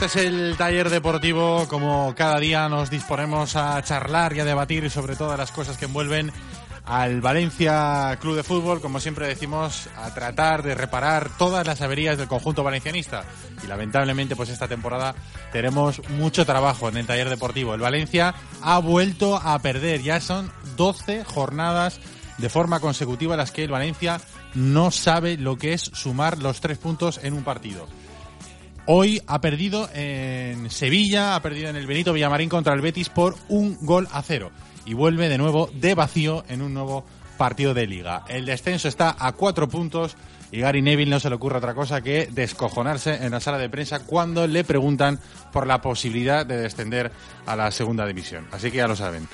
Este es el taller deportivo. Como cada día nos disponemos a charlar y a debatir sobre todas las cosas que envuelven al Valencia Club de Fútbol, como siempre decimos, a tratar de reparar todas las averías del conjunto valencianista. Y lamentablemente, pues esta temporada tenemos mucho trabajo en el taller deportivo. El Valencia ha vuelto a perder, ya son 12 jornadas de forma consecutiva las que el Valencia no sabe lo que es sumar los tres puntos en un partido. Hoy ha perdido en Sevilla, ha perdido en el Benito Villamarín contra el Betis por un gol a cero. Y vuelve de nuevo de vacío en un nuevo partido de liga. El descenso está a cuatro puntos y Gary Neville no se le ocurre otra cosa que descojonarse en la sala de prensa cuando le preguntan por la posibilidad de descender a la segunda división. Así que ya lo saben.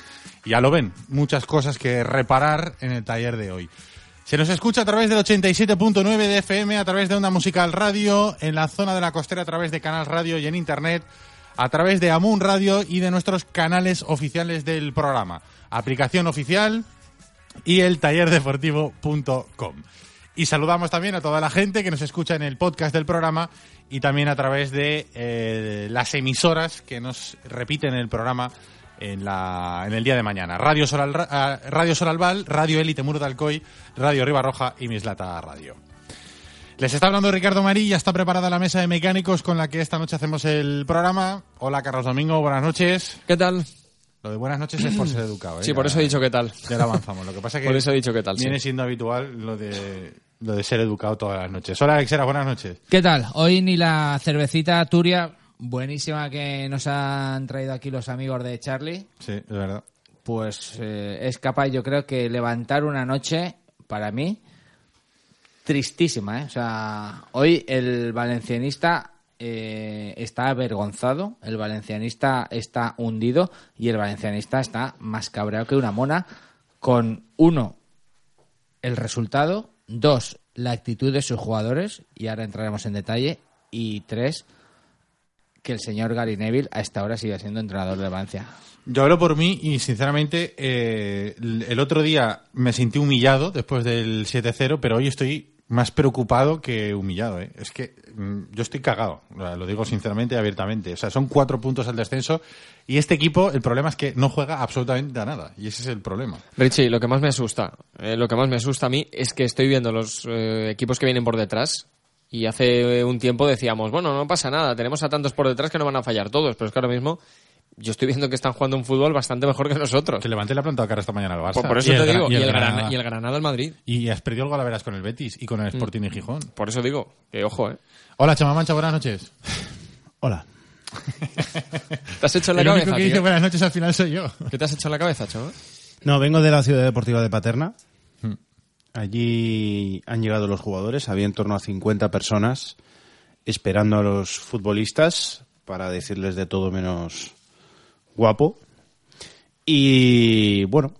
Ya lo ven, muchas cosas que reparar en el taller de hoy. Se nos escucha a través del 87.9 de FM, a través de Onda Musical Radio, en la zona de la costera a través de Canal Radio y en Internet, a través de Amun Radio y de nuestros canales oficiales del programa. Aplicación oficial y el tallerdeportivo.com. Y saludamos también a toda la gente que nos escucha en el podcast del programa y también a través de eh, las emisoras que nos repiten el programa en, la, en el día de mañana. Radio Soral, ah, Radio Soralval, Radio Élite Muro de Alcoy, Radio Ribarroja y Mislata Radio. Les está hablando Ricardo Marí, ya está preparada la mesa de mecánicos con la que esta noche hacemos el programa. Hola Carlos Domingo, buenas noches. ¿Qué tal? Lo de buenas noches es por ser educado. ¿eh? Sí, por Ya- eso he dicho qué tal. Ya lo avanzamos. Lo que pasa es que Por eso he dicho qué tal, sí. viene siendo habitual lo de, lo de ser educado todas las noches. Hola Alexera, buenas noches. ¿Qué tal? Hoy ni la cervecita Turia, buenísima que nos han traído aquí los amigos de Charlie, Sí, es verdad. pues eh, es capaz yo creo que levantar una noche, para mí, tristísima. ¿eh? O sea, hoy el valencianista eh, está avergonzado, el valencianista está hundido y el valencianista está más cabreado que una mona con, uno, el resultado, dos, la actitud de sus jugadores, y ahora entraremos en detalle, y tres, que el señor Gary Neville a esta hora sigue siendo entrenador de Valencia. Yo hablo por mí y sinceramente eh, el otro día me sentí humillado después del 7-0, pero hoy estoy más preocupado que humillado. ¿eh? Es que mm, yo estoy cagado, lo digo sinceramente y abiertamente. O sea, son cuatro puntos al descenso y este equipo, el problema es que no juega absolutamente a nada y ese es el problema. Richie, lo que más me asusta, eh, lo que más me asusta a mí es que estoy viendo los eh, equipos que vienen por detrás y hace eh, un tiempo decíamos, bueno, no pasa nada, tenemos a tantos por detrás que no van a fallar todos, pero es que ahora mismo yo estoy viendo que están jugando un fútbol bastante mejor que nosotros. Que levanté la planta de cara esta mañana al Barça. Por, por eso Y el te Gra- digo, y el, Granada. Granada, y el Granada al Madrid. Y has perdido el Galaveras con el Betis y con el Sporting y Gijón. Por eso digo, que ojo, ¿eh? Hola, Chama Mancha, buenas noches. Hola. ¿Te has hecho en la el único que dice buenas noches al final soy yo. ¿Qué te has hecho en la cabeza, chaval? No, vengo de la ciudad deportiva de Paterna. Allí han llegado los jugadores, había en torno a 50 personas esperando a los futbolistas para decirles de todo menos guapo. Y bueno,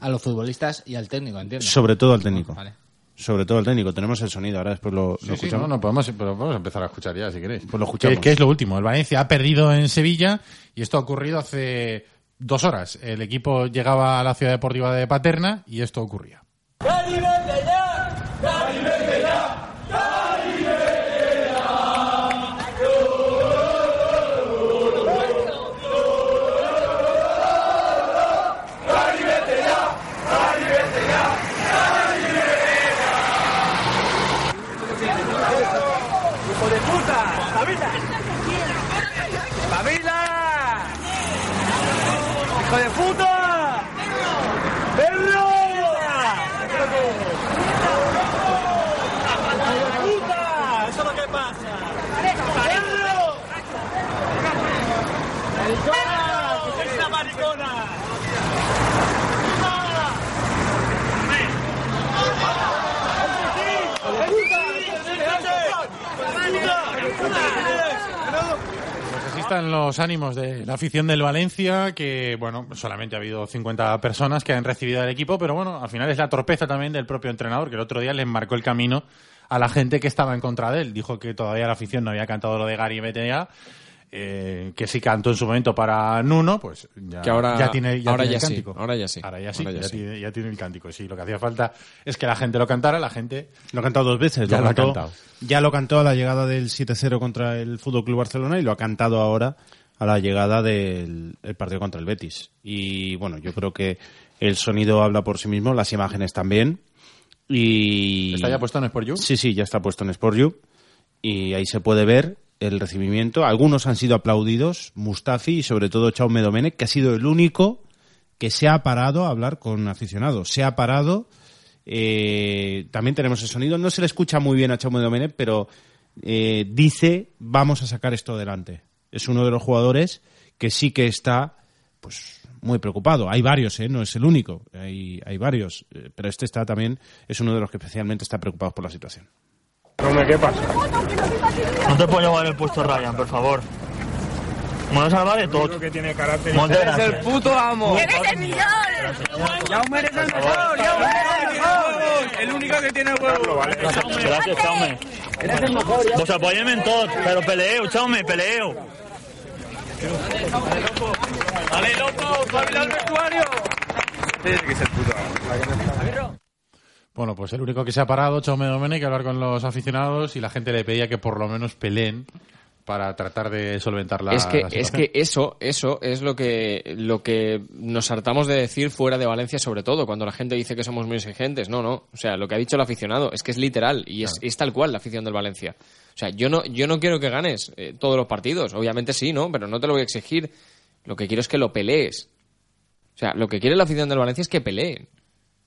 A los futbolistas y al técnico, entiendo. sobre todo al técnico. Vale. Sobre todo al técnico. Tenemos el sonido, ahora después lo, lo Sí, sí, escuchamos. no, no, podemos, pero podemos empezar a escuchar ya, si queréis. Pues lo escuchamos. ¿Qué, qué es lo último? El Valencia ha perdido en Sevilla y esto ha ocurrido hace dos horas. El equipo llegaba a la ciudad deportiva de Paterna y esto ocurría. ¡Pabila! Están los ánimos de la afición del Valencia, que, bueno, solamente ha habido 50 personas que han recibido al equipo, pero bueno, al final es la torpeza también del propio entrenador, que el otro día le marcó el camino a la gente que estaba en contra de él. Dijo que todavía la afición no había cantado lo de Gary BTA, eh, que sí cantó en su momento para Nuno, pues ya, Que ahora- ya tiene, ya ahora tiene ya el sí, cántico. ahora ya sí, Ahora ya sí, ahora ya ya, sí. Tiene, ya tiene el cántico. Sí, lo que hacía falta es que la gente lo cantara, la gente Lo ha cantado dos veces. Ya lo ha cantó, cantado. Ya lo cantó a la llegada del 7-0 contra el Fútbol Club Barcelona y lo ha cantado ahora a la llegada del el partido contra el Betis. Y bueno, yo creo que el sonido habla por sí mismo, las imágenes también. Y está ya puesto en Sport You. Sí, sí, ya está puesto en Sport You. Y ahí se puede ver el recibimiento. Algunos han sido aplaudidos, Mustafi y sobre todo Chaume Domenech, que ha sido el único que se ha parado a hablar con aficionados. Se ha parado. eh, también tenemos el sonido. No se le escucha muy bien a Chaume Domenech, pero eh, dice vamos a sacar esto adelante. Es uno de los jugadores que sí que está pues muy preocupado. Hay varios, ¿eh? no es el único. Hay, hay varios. eh, Pero este está también, es uno de los que especialmente está preocupado por la situación. Hombre, ¿qué pasa? No te puedo llevar el puesto Ryan, por favor. Me vas a salvar de todo. que tiene carácter. Eres el puto amo. ¡Eres el millón! ¡Jaume eres el mejor! ¡Jaume eres el mejor! El único que tiene huevo. Gracias, Chaume. Eres el mejor. Pues apóyeme en todo, pero peleo, Chaume, peleo. ¡Vale, loco! ¡Pabila al vestuario! Bueno, pues el único que se ha parado, Chaume Domenech, que hablar con los aficionados y la gente le pedía que por lo menos peleen para tratar de solventar la es que la es que eso eso es lo que lo que nos hartamos de decir fuera de Valencia sobre todo cuando la gente dice que somos muy exigentes. No no. O sea lo que ha dicho el aficionado es que es literal y es, es tal cual la afición del Valencia. O sea yo no yo no quiero que ganes eh, todos los partidos. Obviamente sí no pero no te lo voy a exigir. Lo que quiero es que lo pelees. O sea lo que quiere la afición del Valencia es que peleen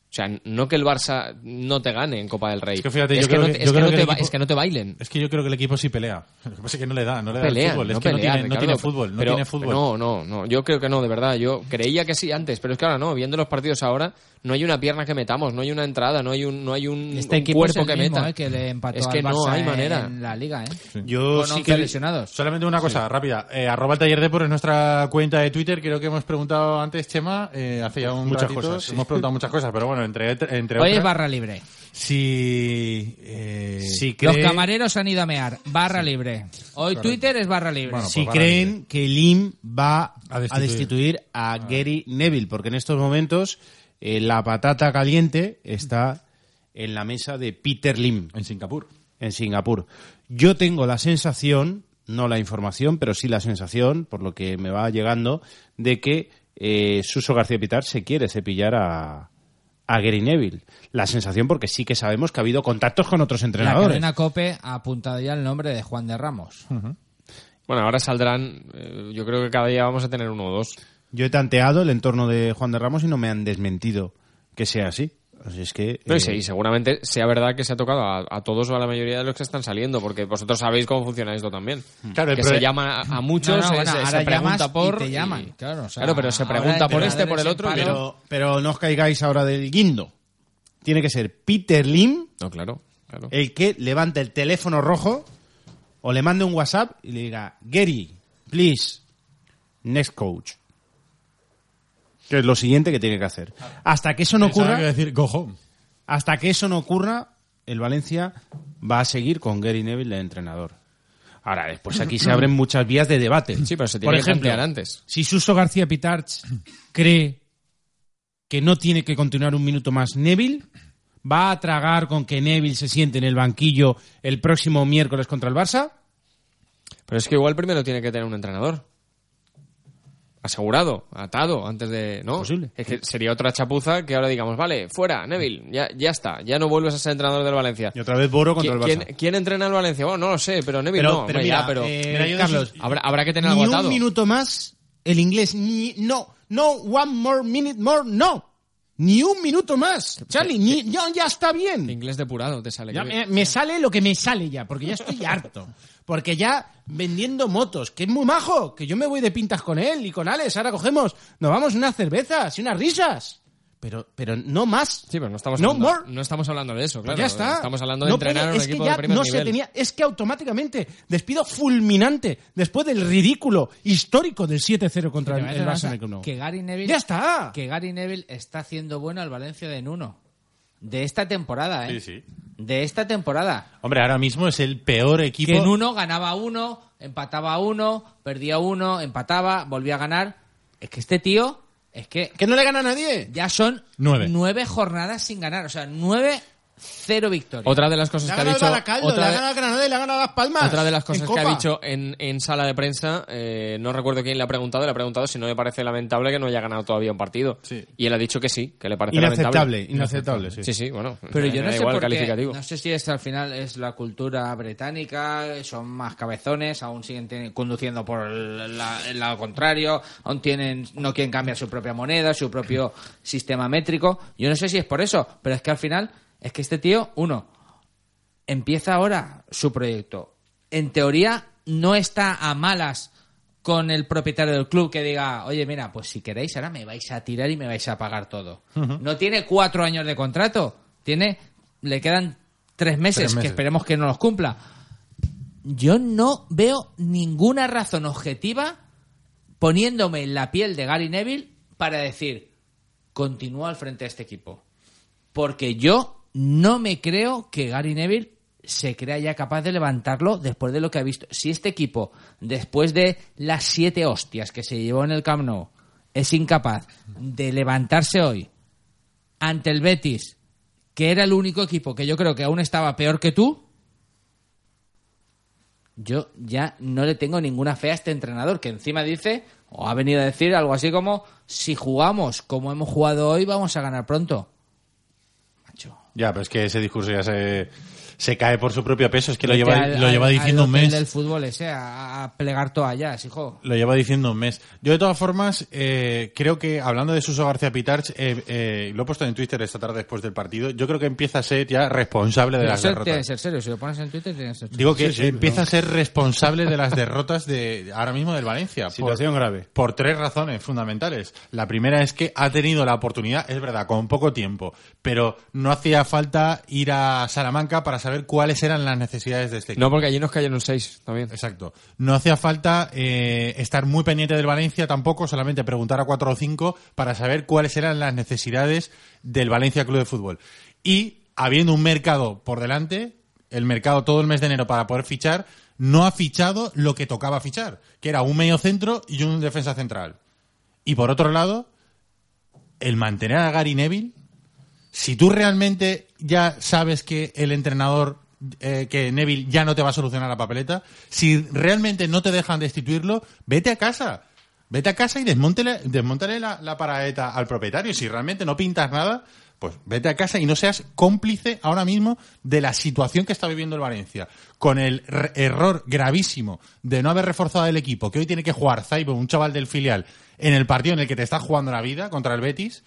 o sea, no que el Barça no te gane en Copa del Rey. Es que fíjate, es yo que, creo no te, es que no que te el ba- equipo- es que no te bailen. Es que yo creo que el equipo sí pelea. Lo que pasa es que no le da, no le da el fútbol. Es no que no tiene, no Ricardo, tiene fútbol, no pero- tiene fútbol. No, no, no. Yo creo que no, de verdad. Yo creía que sí antes, pero es que ahora no. Viendo los partidos ahora, no hay una pierna que metamos, no hay una entrada, no hay un, no hay un, Este un es cuerpo el que mismo, meta. eh, que le empató es que al no hay manera. en la liga, ¿eh? Yo Con sí 11 que lesionados. Solamente una cosa rápida. Eh, arroba el taller de por es nuestra cuenta de Twitter. Creo que hemos preguntado antes, Chema, eh, hace ya un Muchas ratito, cosas, sí. Hemos preguntado muchas cosas, pero bueno, entre, entre Hoy es barra libre. si, eh, si Los camareros han ido a mear. Barra libre. Hoy Twitter es barra libre. Bueno, si pues barra creen que Lim va A a destituir. a Gary Neville, porque en estos momentos eh, la patata caliente está en la mesa de Peter Lim en Singapur. en Singapur. Yo tengo la sensación, no la información, pero sí la sensación, por lo que me va llegando, de que eh, Suso García Pitar se quiere cepillar a, a Gary Neville. La sensación porque sí que sabemos que ha habido contactos con otros La entrenadores. cadena COPE ha apuntado ya el nombre de Juan de Ramos. Bueno, ahora saldrán. eh, yo creo que cada día vamos a tener uno o dos. Yo he tanteado el entorno de Juan de Ramos y no me han desmentido que sea así. Así es que... No, y eh, sí, seguramente sea verdad que se ha tocado a, a todos o a la mayoría de los que están saliendo, porque vosotros sabéis cómo funciona esto también. Claro, el que pro- se llama a, muchos, No, no, se- bueno, se, ahora se pregunta por. y te y- llaman, claro, o sea, Claro, pero se ahora pregunta por este, por el otro. no. pero, pero no os caigáis ahora del guindo. Tiene que ser Peter Lim No, claro, claro. el que levante el teléfono rojo o le mande un WhatsApp y le diga, Gary, please, next coach. Que es lo siguiente que tiene que hacer. Hasta que eso no que ocurra, a decir go home. hasta que eso no ocurra, el Valencia va a seguir con Gary Neville de entrenador. Ahora, después aquí se abren muchas vías de debate. Sí, pero se Por tiene que ejemplo, plantear antes. Si Suso García Pitarch cree que no tiene que continuar un minuto más Neville, ¿va a tragar con que Neville se siente en el banquillo el próximo miércoles contra el Barça? Pero es que igual primero tiene que tener un entrenador. Asegurado, atado, antes de... ¿No? Posible. Es que sería otra chapuza que ahora digamos, vale, fuera, Neville, ya, ya está, ya no vuelves a ser entrenador del Valencia. Y otra vez Boro contra el ¿Quién, Barça. quién, quién entrena al Valencia? Bueno, no lo sé, pero Neville Pero, no. pero mira, ya, pero eh, Carlos, habrá, habrá que tener ni algo un minuto más el inglés, ni no, no one more minute more, no, ni un minuto más, Charlie, ni, ya, ya está bien. Inglés depurado te sale. Ya me, me sale lo que me sale ya, porque ya estoy harto. Porque ya vendiendo motos, que es muy majo, que yo me voy de pintas con él y con Alex, ahora cogemos, nos vamos unas cervezas y unas risas. Pero, pero no más. Sí, pero no estamos, No hablando, more. no estamos hablando de eso, Pues claro. ya está. Estamos hablando de No entrenar puede- a un es equipo que ya de primer no nivel. se tenía, es que automáticamente despido fulminante después del ridículo histórico del 7-0 contra el, el Barça que Gary Neville Ya está. que Gary Neville está haciendo bueno al Valencia de Nuno de esta temporada, ¿eh? Sí, sí. De esta temporada. Hombre, ahora mismo es el peor equipo. Que en uno ganaba uno, empataba uno, perdía uno, empataba, volvía a ganar. Es que este tío, es que Que no le gana a nadie. ya son Nueve. nueve jornadas sin ganar. O sea, nueve, cero victorias. Otra de las cosas ha que ha ganado dicho. otra ha de- ganado a Granada y le ha ganado a Las Palmas. Otra de las en cosas que ha dicho en, en sala de prensa, eh, no recuerdo quién le ha preguntado, le ha preguntado si no le parece lamentable que no haya ganado todavía un partido. Sí. Y él ha dicho que sí, que le parece Inaceptable, lamentable. inaceptable, sí. Sí, sí, bueno. Pero yo no sé igual por qué, calificativo. no sé si esto al final es la cultura británica, son más cabezones, aún siguen conduciendo por el, la- el lado contrario, aún tienen, no quieren cambiar su propia moneda, su propio sistema métrico. Yo no sé si es por eso, pero es que al final es que este tío, uno, empieza ahora su proyecto. En teoría no está a malas con el propietario del club que diga, oye, mira, pues si queréis ahora me vais a tirar y me vais a pagar todo. No tiene cuatro años de contrato, tiene, le quedan tres meses, Tres meses. que esperemos que no los cumpla. Yo no veo ninguna razón objetiva poniéndome en la piel de Gary Neville para decir, continúa al frente de este equipo. Porque yo no me creo que Gary Neville se crea ya capaz de levantarlo después de lo que ha visto. Si este equipo, después de las siete hostias que se llevó en el Camp Nou, es incapaz de levantarse hoy ante el Betis, que era el único equipo que yo creo que aún estaba peor que tú, yo ya no le tengo ninguna fe a este entrenador, que encima dice, o ha venido a decir algo así como, si jugamos como hemos jugado hoy, vamos a ganar pronto. Ya, pero es que ese discurso ya se, se cae por su propio peso. Es que lo lleva, al- lo lleva al- diciendo al un mes. del fútbol ese a, a plegar toallas, hijo. Lo lleva diciendo un mes. Yo, de todas formas, eh, creo que, hablando de Suso García Pitarch, eh, eh, lo he puesto en Twitter esta tarde después del partido, yo creo que empieza a ser ya responsable de Pero las eso tiene que derrotas. ser serio, si lo pones en Twitter tiene que ser serio. Digo que Sí, sí, empieza no. a ser responsable de las derrotas de ahora mismo del Valencia. Situación por, grave. Por tres razones fundamentales. La primera es que ha tenido la oportunidad, es verdad, con poco tiempo, pero no hacía falta ir a Salamanca para saber cuáles eran las necesidades de este equipo. No, porque allí nos cayeron seis también. Exacto. No hacía falta eh, estar muy pendiente del Valencia tampoco, solamente preguntar a cuatro o cinco para saber cuáles eran las necesidades del Valencia Club de Fútbol. Y habiendo un mercado por delante, el mercado todo el mes de enero para poder fichar, no ha fichado lo que tocaba fichar, que era un medio centro y un defensa central. Y por otro lado, el mantener a Gary Neville, si tú realmente ya sabes que el entrenador, eh, que Neville ya no te va a solucionar la papeleta, si realmente no te dejan destituirlo, vete a casa. Vete a casa y desmóntale la, la paraeta al propietario. Si realmente no pintas nada, pues vete a casa y no seas cómplice ahora mismo de la situación que está viviendo el Valencia. Con el error gravísimo de no haber reforzado el equipo, que hoy tiene que jugar Zaibo, un chaval del filial, en el partido en el que te está jugando la vida contra el Betis.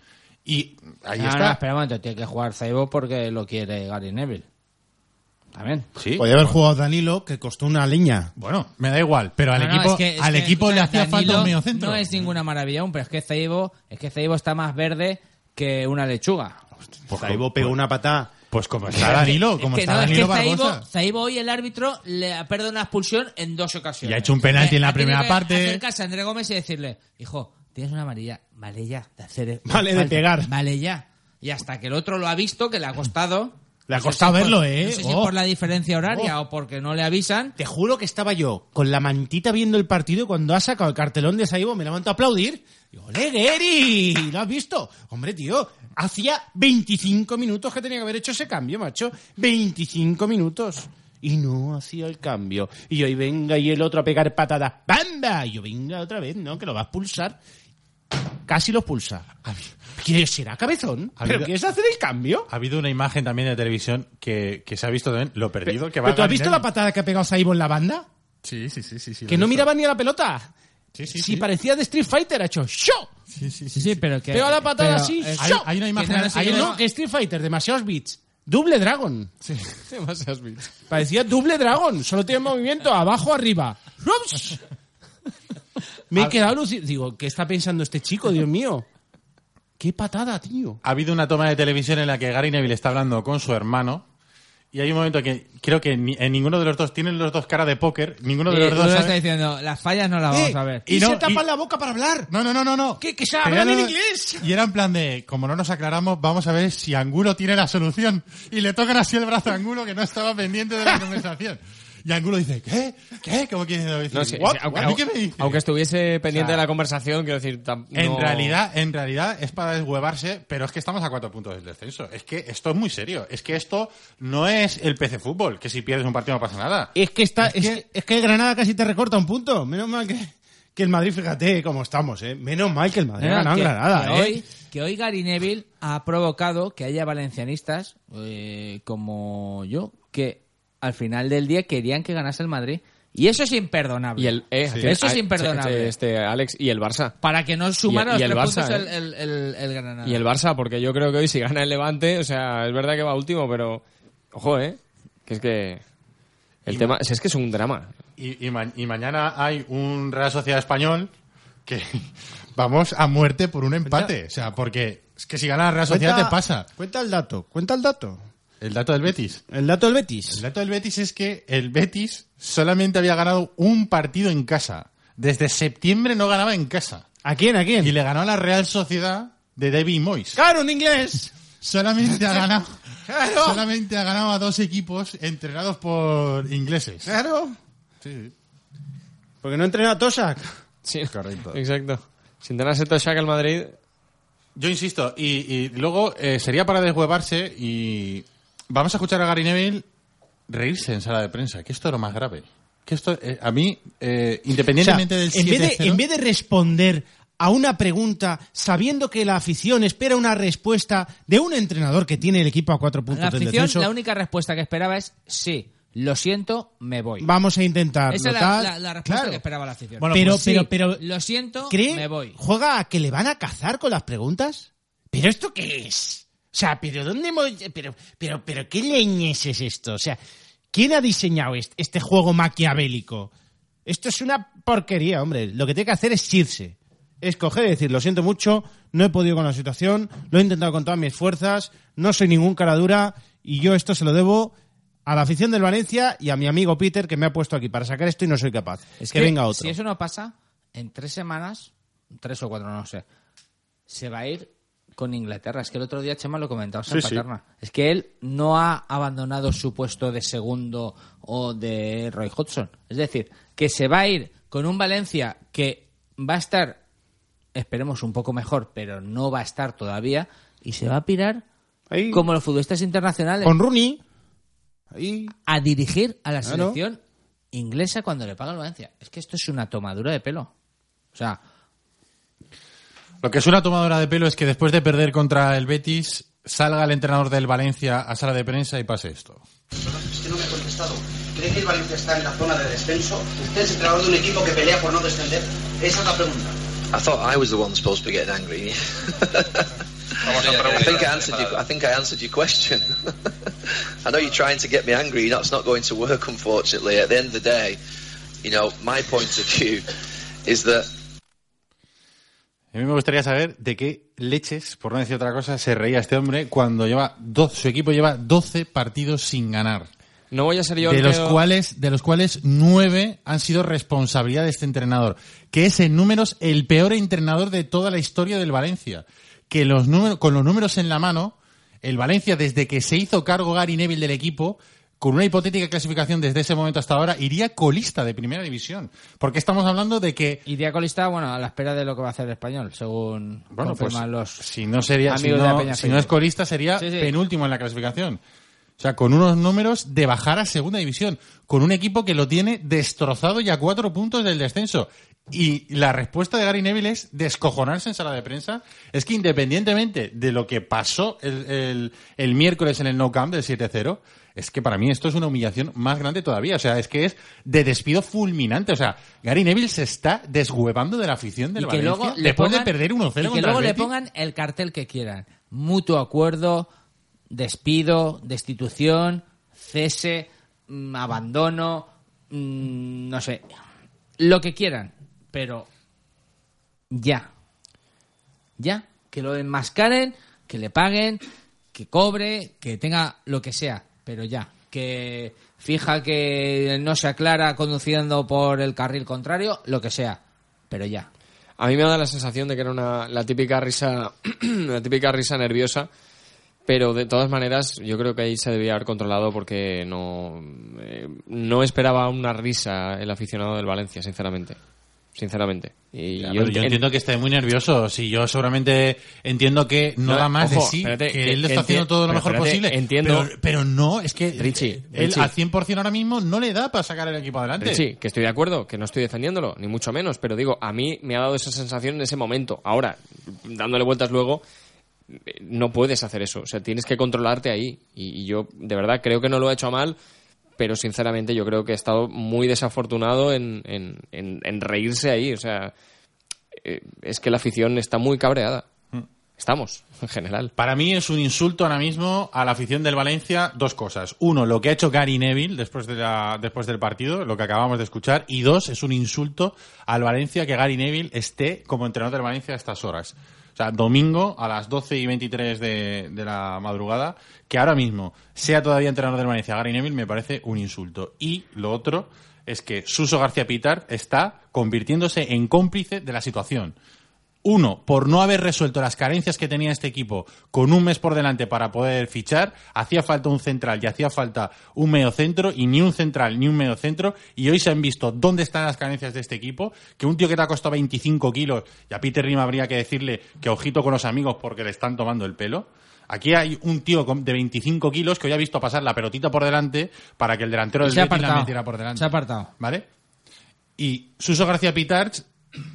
Y ahí no, está. no, espera un momento, tiene que jugar Zaibo porque lo quiere Gary Neville. También. Sí. Podía haber jugado Danilo, que costó una leña. Bueno, me da igual, pero al No, no, equipo, es que- es al equipo le hacía falta Danilo un medio centro. No es ninguna maravilla aún, pero es que Zaibo, es que Zaibo está más verde que una lechuga. Zaibo pegó una patada. Pues como está Danilo, Es como que está no, es Danilo que Zaibo. Zaibo hoy el árbitro le ha perdido una expulsión en dos ocasiones. Y ha hecho un penalti en la primera parte. acercarse a André Gómez y decirle, hijo, tienes una amarilla, vale ya, de hacer Vale de falta, pegar. Vale ya. Y hasta que el otro lo ha visto, que le ha costado. Le ha No sé costado por- verlo, ¿eh? No sé si Oh. por la diferencia horaria o porque no le avisan. Te juro que estaba yo con la mantita viendo el partido y cuando ha sacado el cartelón de Saibo me levanto a aplaudir. Digo, ¡Ole, Gary! ¿Lo has visto? Hombre, tío, hacía 25 minutos que tenía que haber hecho ese cambio, macho. 25 minutos. y no hacía el cambio. Y hoy venga y el otro a pegar patadas. ¡Bamba! Y yo venga otra vez, ¿no? Que lo va a expulsar. Casi lo expulsa. ¿Quién será cabezón? Ha ¿Pero habido- quieres hacer el cambio? Ha habido una imagen también de televisión que, que se ha visto también lo perdido que va ¿Pero tú has visto la patada que ha pegado Saibo en la banda? Sí, sí, sí, sí. sí, Que no visto. miraba ni a la pelota. Sí, sí, Si sí. parecía de Street Fighter, ha hecho ¡Show! Sí, sí, Sí, sí, pero que... Pega la patada pero así, Hay, ¡Show! hay una imagen... Que hay una- no, que Street Fighter, demasiados beats. Double Dragon. Demasiados bits. Parecía Double Dragon. Solo tiene movimiento abajo, arriba. ¡Rups! Me he quedado Digo, ¿qué está pensando este chico, Dios mío? ¡Qué patada, tío! Ha habido una toma de televisión en la que Gary Neville está hablando con su hermano y hay un momento que creo que ni- en ninguno de los dos tienen los dos cara de póker, ninguno de Eh, los dos está diciendo, las fallas no las vamos a ver. Y, Y no- se tapan y- la boca para hablar. No, no, no, no, no. ¿Qué? Que se hablan en no- inglés. Y era en plan de, como no nos aclaramos, vamos a ver si Angulo tiene la solución. Y le tocan así el brazo a Angulo que no estaba pendiente de la conversación. Y Angulo dice, ¿qué? ¿Qué? ¿Cómo quieres decir? No, sí, "What? sí, aunque, ¿A mí qué me dices? aunque estuviese pendiente O sea, de la conversación, quiero decir, tam- En no- realidad, en realidad es para deshuevarse, pero es que estamos a cuatro puntos del descenso. Es que esto es muy serio. Es que esto no es el PC fútbol, que si pierdes un partido no pasa nada. Es que, está, Es es, que- que, es que el Granada casi te recorta un punto. Menos mal que, que el Madrid, fíjate cómo estamos, ¿eh? Menos mal que el Madrid No, ha ganado que, en Granada, que ¿eh? hoy, que hoy Gary Neville ha provocado que haya valencianistas eh, como yo que al final del día querían que ganase el Madrid. Y eso es imperdonable. Y el, eh, Sí. Eso es imperdonable. Este, Alex, y el Barça. Para que no sumaran Y- y los el tres Barça, puntos ¿eh? el, el, el- el Granada. Y el Barça, porque yo creo que hoy si gana el Levante, o sea, es verdad que va último, pero ojo, ¿eh? Que es que el tema, es que es un drama. Y, y ma- y mañana hay un Real Sociedad Español que vamos a muerte por un empate. O sea, porque es que si gana la Real Sociedad te pasa. Cuenta el dato, cuenta el dato. El dato del Betis. El dato del Betis. El dato del Betis es que el Betis solamente había ganado un partido en casa. Desde septiembre no ganaba en casa. ¿A quién? ¿A quién? Y le ganó a la Real Sociedad de David Moyes. ¡Claro, en inglés! Solamente ha ganado, ¡Claro! solamente ha ganado a dos equipos entrenados por ingleses. ¡Claro! Sí, sí. Porque no entrena a Tosak. Sí, Correcto. Exacto. Sin tener ese Toshak el Madrid, Yo insisto, y, y luego eh, sería para deshuevarse y vamos a escuchar a Gary Neville reírse en sala de prensa, que esto es lo más grave. Que esto, eh, a mí, eh, independientemente O sea, del en, vez de, 7-0, en vez de responder a una pregunta sabiendo que la afición espera una respuesta de un entrenador que tiene el equipo a cuatro puntos la del afición, descenso, la única respuesta que esperaba es sí, lo siento, me voy. vamos a intentarlo. Esa es la, tal. la- la respuesta Claro. que esperaba la afición. Bueno, pero, Pues sí, pero, pero, lo siento, ¿cree, me voy. ¿Juega a que le van a cazar con las preguntas? ¿Pero esto qué es? O sea, ¿pero dónde hemos...? Pero, pero, pero, ¿qué leñes es esto? O sea, ¿quién ha diseñado est- este juego maquiavélico? Esto es una porquería, hombre. Lo que tiene que hacer es irse. Escoger y decir, lo siento mucho, no he podido con la situación, lo he intentado con todas mis fuerzas, no soy ningún cara dura y yo esto se lo debo a la afición del Valencia y a mi amigo Peter que me ha puesto aquí para sacar esto y no soy capaz. Es que, venga otro. Si eso no pasa, en tres semanas, tres o cuatro, no sé, se va a ir con Inglaterra. Es que el otro día Chema lo comentaba sí. Es que él no ha abandonado su puesto de segundo o de Roy Hodgson. Es decir, que se va a ir con un Valencia que va a estar, esperemos, un poco mejor, pero no va a estar todavía, y se va a pirar Ahí. como los futbolistas internacionales Con Rooney, Ahí. a dirigir a la selección inglesa cuando le paga el Valencia. Es que esto es una tomadura de pelo. O sea, Lo que es una tomadora de pelo es que después de perder contra el Betis, salga el entrenador del Valencia a sala de prensa y pase esto. Es que no me ha contestado. ¿Cree que el Valencia está en la zona de descenso? ¿Usted es entrenador de un equipo que pelea por no descender? Esa es la pregunta. I thought I was the one supposed to be getting angry. I think I answered you. I think I answered your question. I know you're trying to get me angry. That's not going to work, unfortunately. At the end of the day, you know, my point of view is that A mí me gustaría saber de qué leches, por no decir otra cosa, se reía este hombre cuando lleva do- su equipo lleva 12 partidos sin ganar. no voy a ser yo De el los, cuales, de los cuales nueve han sido responsabilidad de este entrenador, que es en números el peor entrenador de toda la historia del Valencia. Que los números, con los números en la mano, el Valencia, desde que se hizo cargo Gary Neville del equipo, con una hipotética clasificación desde ese momento hasta ahora, iría colista de primera división. Porque estamos hablando de que y Diacolista, bueno, a la espera de lo que va a hacer el español, según Bueno, pues, los... si no sería, si no, Peña si no es colista sería Sí, sí. penúltimo en la clasificación. O sea, con unos números de bajar a segunda división, con un equipo que lo tiene destrozado ya cuatro puntos del descenso. Y la respuesta de Gary Neville es descojonarse en sala de prensa. Es que independientemente de lo que pasó el, el- el miércoles en el No Camp del 7-0, es que para mí esto es una humillación más grande todavía. O sea, es que es de despido fulminante. O sea, Gary Neville se está deshuevando de la afición del y que Valencia luego le después pongan, de perder 1-0 y contra que luego el le pongan el cartel que quieran mutuo acuerdo despido destitución cese mm, abandono mm, no sé lo que quieran pero ya ya que lo enmascaren que le paguen que cobre que tenga lo que sea pero ya que fija que no se aclara conduciendo por el carril contrario lo que sea pero ya A mí me da la sensación de que era una, la típica risa, la típica risa nerviosa, pero de todas maneras yo creo que ahí se debía haber controlado porque no, eh, no esperaba una risa el aficionado del Valencia, sinceramente. Sinceramente. Y Ya, yo, yo ent- entiendo que esté muy nervioso. Si yo seguramente entiendo que no, No, da más de sí, espérate, que él lo está haciendo todo lo mejor espérate, posible. entiendo- Pero, pero no, es que Richie, él Richie. al 100% ahora mismo no le da para sacar el equipo adelante. Sí, que estoy de acuerdo, que no estoy defendiéndolo, ni mucho menos, pero digo, a mí me ha dado esa sensación en ese momento. Ahora, dándole vueltas luego, eh, no puedes hacer eso. O sea, tienes que controlarte ahí. Y, y yo, de verdad, creo que no lo he hecho mal, pero sinceramente yo creo que he estado muy desafortunado en, en, en- en reírse ahí. O sea, eh, es que la afición está muy cabreada. Estamos, en general. Para mí es un insulto ahora mismo a la afición del Valencia dos cosas. Uno, lo que ha hecho Gary Neville después, de la, después del partido, lo que acabamos de escuchar. Y dos, es un insulto al Valencia que Gary Neville esté como entrenador del Valencia a estas horas. Sea, domingo a las 12 y 23 de, de la madrugada, que ahora mismo sea todavía entrenador del Valencia Gary Neville me parece un insulto. Y lo otro es que Suso García Pitar está convirtiéndose en cómplice de la situación. Uno, por no haber resuelto las carencias que tenía este equipo con un mes por delante para poder fichar, hacía falta un central y hacía falta un mediocentro y ni un central ni un mediocentro y hoy se han visto dónde están las carencias de este equipo, que un tío que te ha costado 25 kilos y a Peter Rima habría que decirle que ojito con los amigos porque le están tomando el pelo. Aquí hay un tío de 25 kilos que hoy ha visto pasar la pelotita por delante para que el delantero del Betis la metiera por delante. se ha apartado ¿Vale? Y Suso García Pitarch,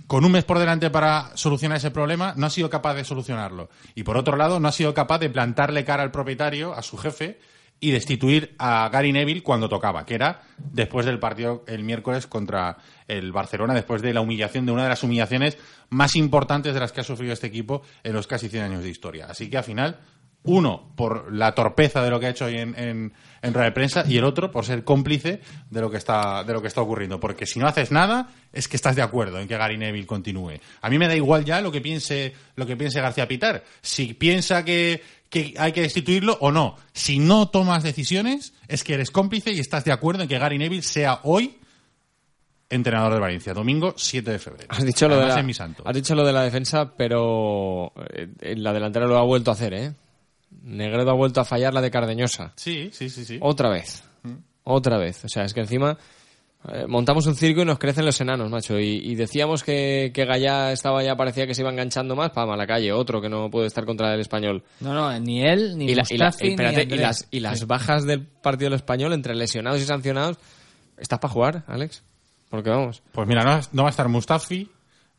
con un mes por delante para solucionar ese problema, no ha sido capaz de solucionarlo. Y por otro lado, no ha sido capaz de plantarle cara al propietario, a su jefe, y destituir a Gary Neville cuando tocaba, que era después del partido el miércoles contra el Barcelona, después de la humillación, de una de las humillaciones más importantes de las que ha sufrido este equipo en los casi 100 años de historia. Así que al final, uno por la torpeza de lo que ha hecho hoy en, en, en rueda de prensa y el otro por ser cómplice de lo que está de lo que está ocurriendo. Porque si no haces nada es que estás de acuerdo en que Gary Neville continúe. A mí me da igual ya lo que piense lo que piense García Pitar. Si piensa que, que hay que destituirlo o no. Si no tomas decisiones es que eres cómplice y estás de acuerdo en que Gary Neville sea hoy entrenador de Valencia domingo 7 de febrero. Has dicho, lo de la, en mi santo. has dicho lo de la defensa, pero eh, en la delantera lo ha vuelto a hacer, ¿eh? Negredo ha vuelto a fallar la de Cardeñosa. sí sí sí sí Otra vez. Otra vez. O sea, es que encima eh, montamos un circo y nos crecen los enanos, macho. Y, y decíamos que, que Gallá estaba ya, parecía que se iba enganchando más. Pam, a la calle, otro que no puede estar contra el español. no no ni él ni Y, la- y la- Mustafi, y espérate, ni y Andrés. las, y las bajas del partido del español entre lesionados y sancionados. ¿Estás para jugar, Alex? Porque vamos. pues mira no, no va a estar Mustafi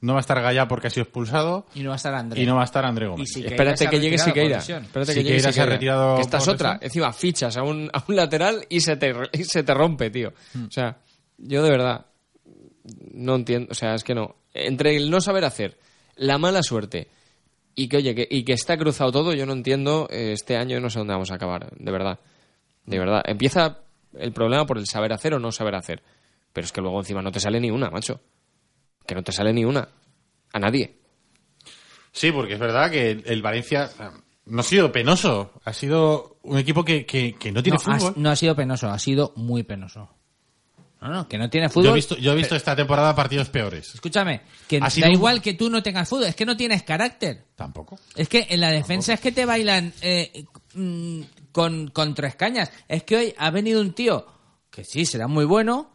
no va a estar Gallá porque ha sido expulsado y no va a estar Andrés y no va a estar André Gómez Y Siqueira Espérate que llegue Siqueira. Espérate que Siqueira llegue se ha Siqueira. retirado esta es otra. Encima fichas a un, a un lateral y se te, y se te rompe, tío. Hmm. O sea, yo de verdad no entiendo. O sea, es que no. Entre el no saber hacer, la mala suerte y que, oye, que, y que está cruzado todo, yo no entiendo eh, este año, no sé dónde vamos a acabar. De verdad. De verdad. Empieza el problema por el saber hacer o no saber hacer. Pero es que luego encima no te sale ni una, macho. Que no te sale ni una. A nadie. Sí, porque es verdad que el, Valencia no ha sido penoso, ha sido un equipo que, que, que no tiene no, ha- fútbol. no ha sido penoso ha sido muy penoso no no que no tiene fútbol Yo he visto, yo he visto esta temporada partidos peores. escúchame que Ha da sido igual que tú no tengas fútbol es que no tienes carácter Tampoco. Es que en la defensa es que te bailan eh, mm, con, con tres cañas. Es que hoy ha venido un tío que sí, será muy bueno,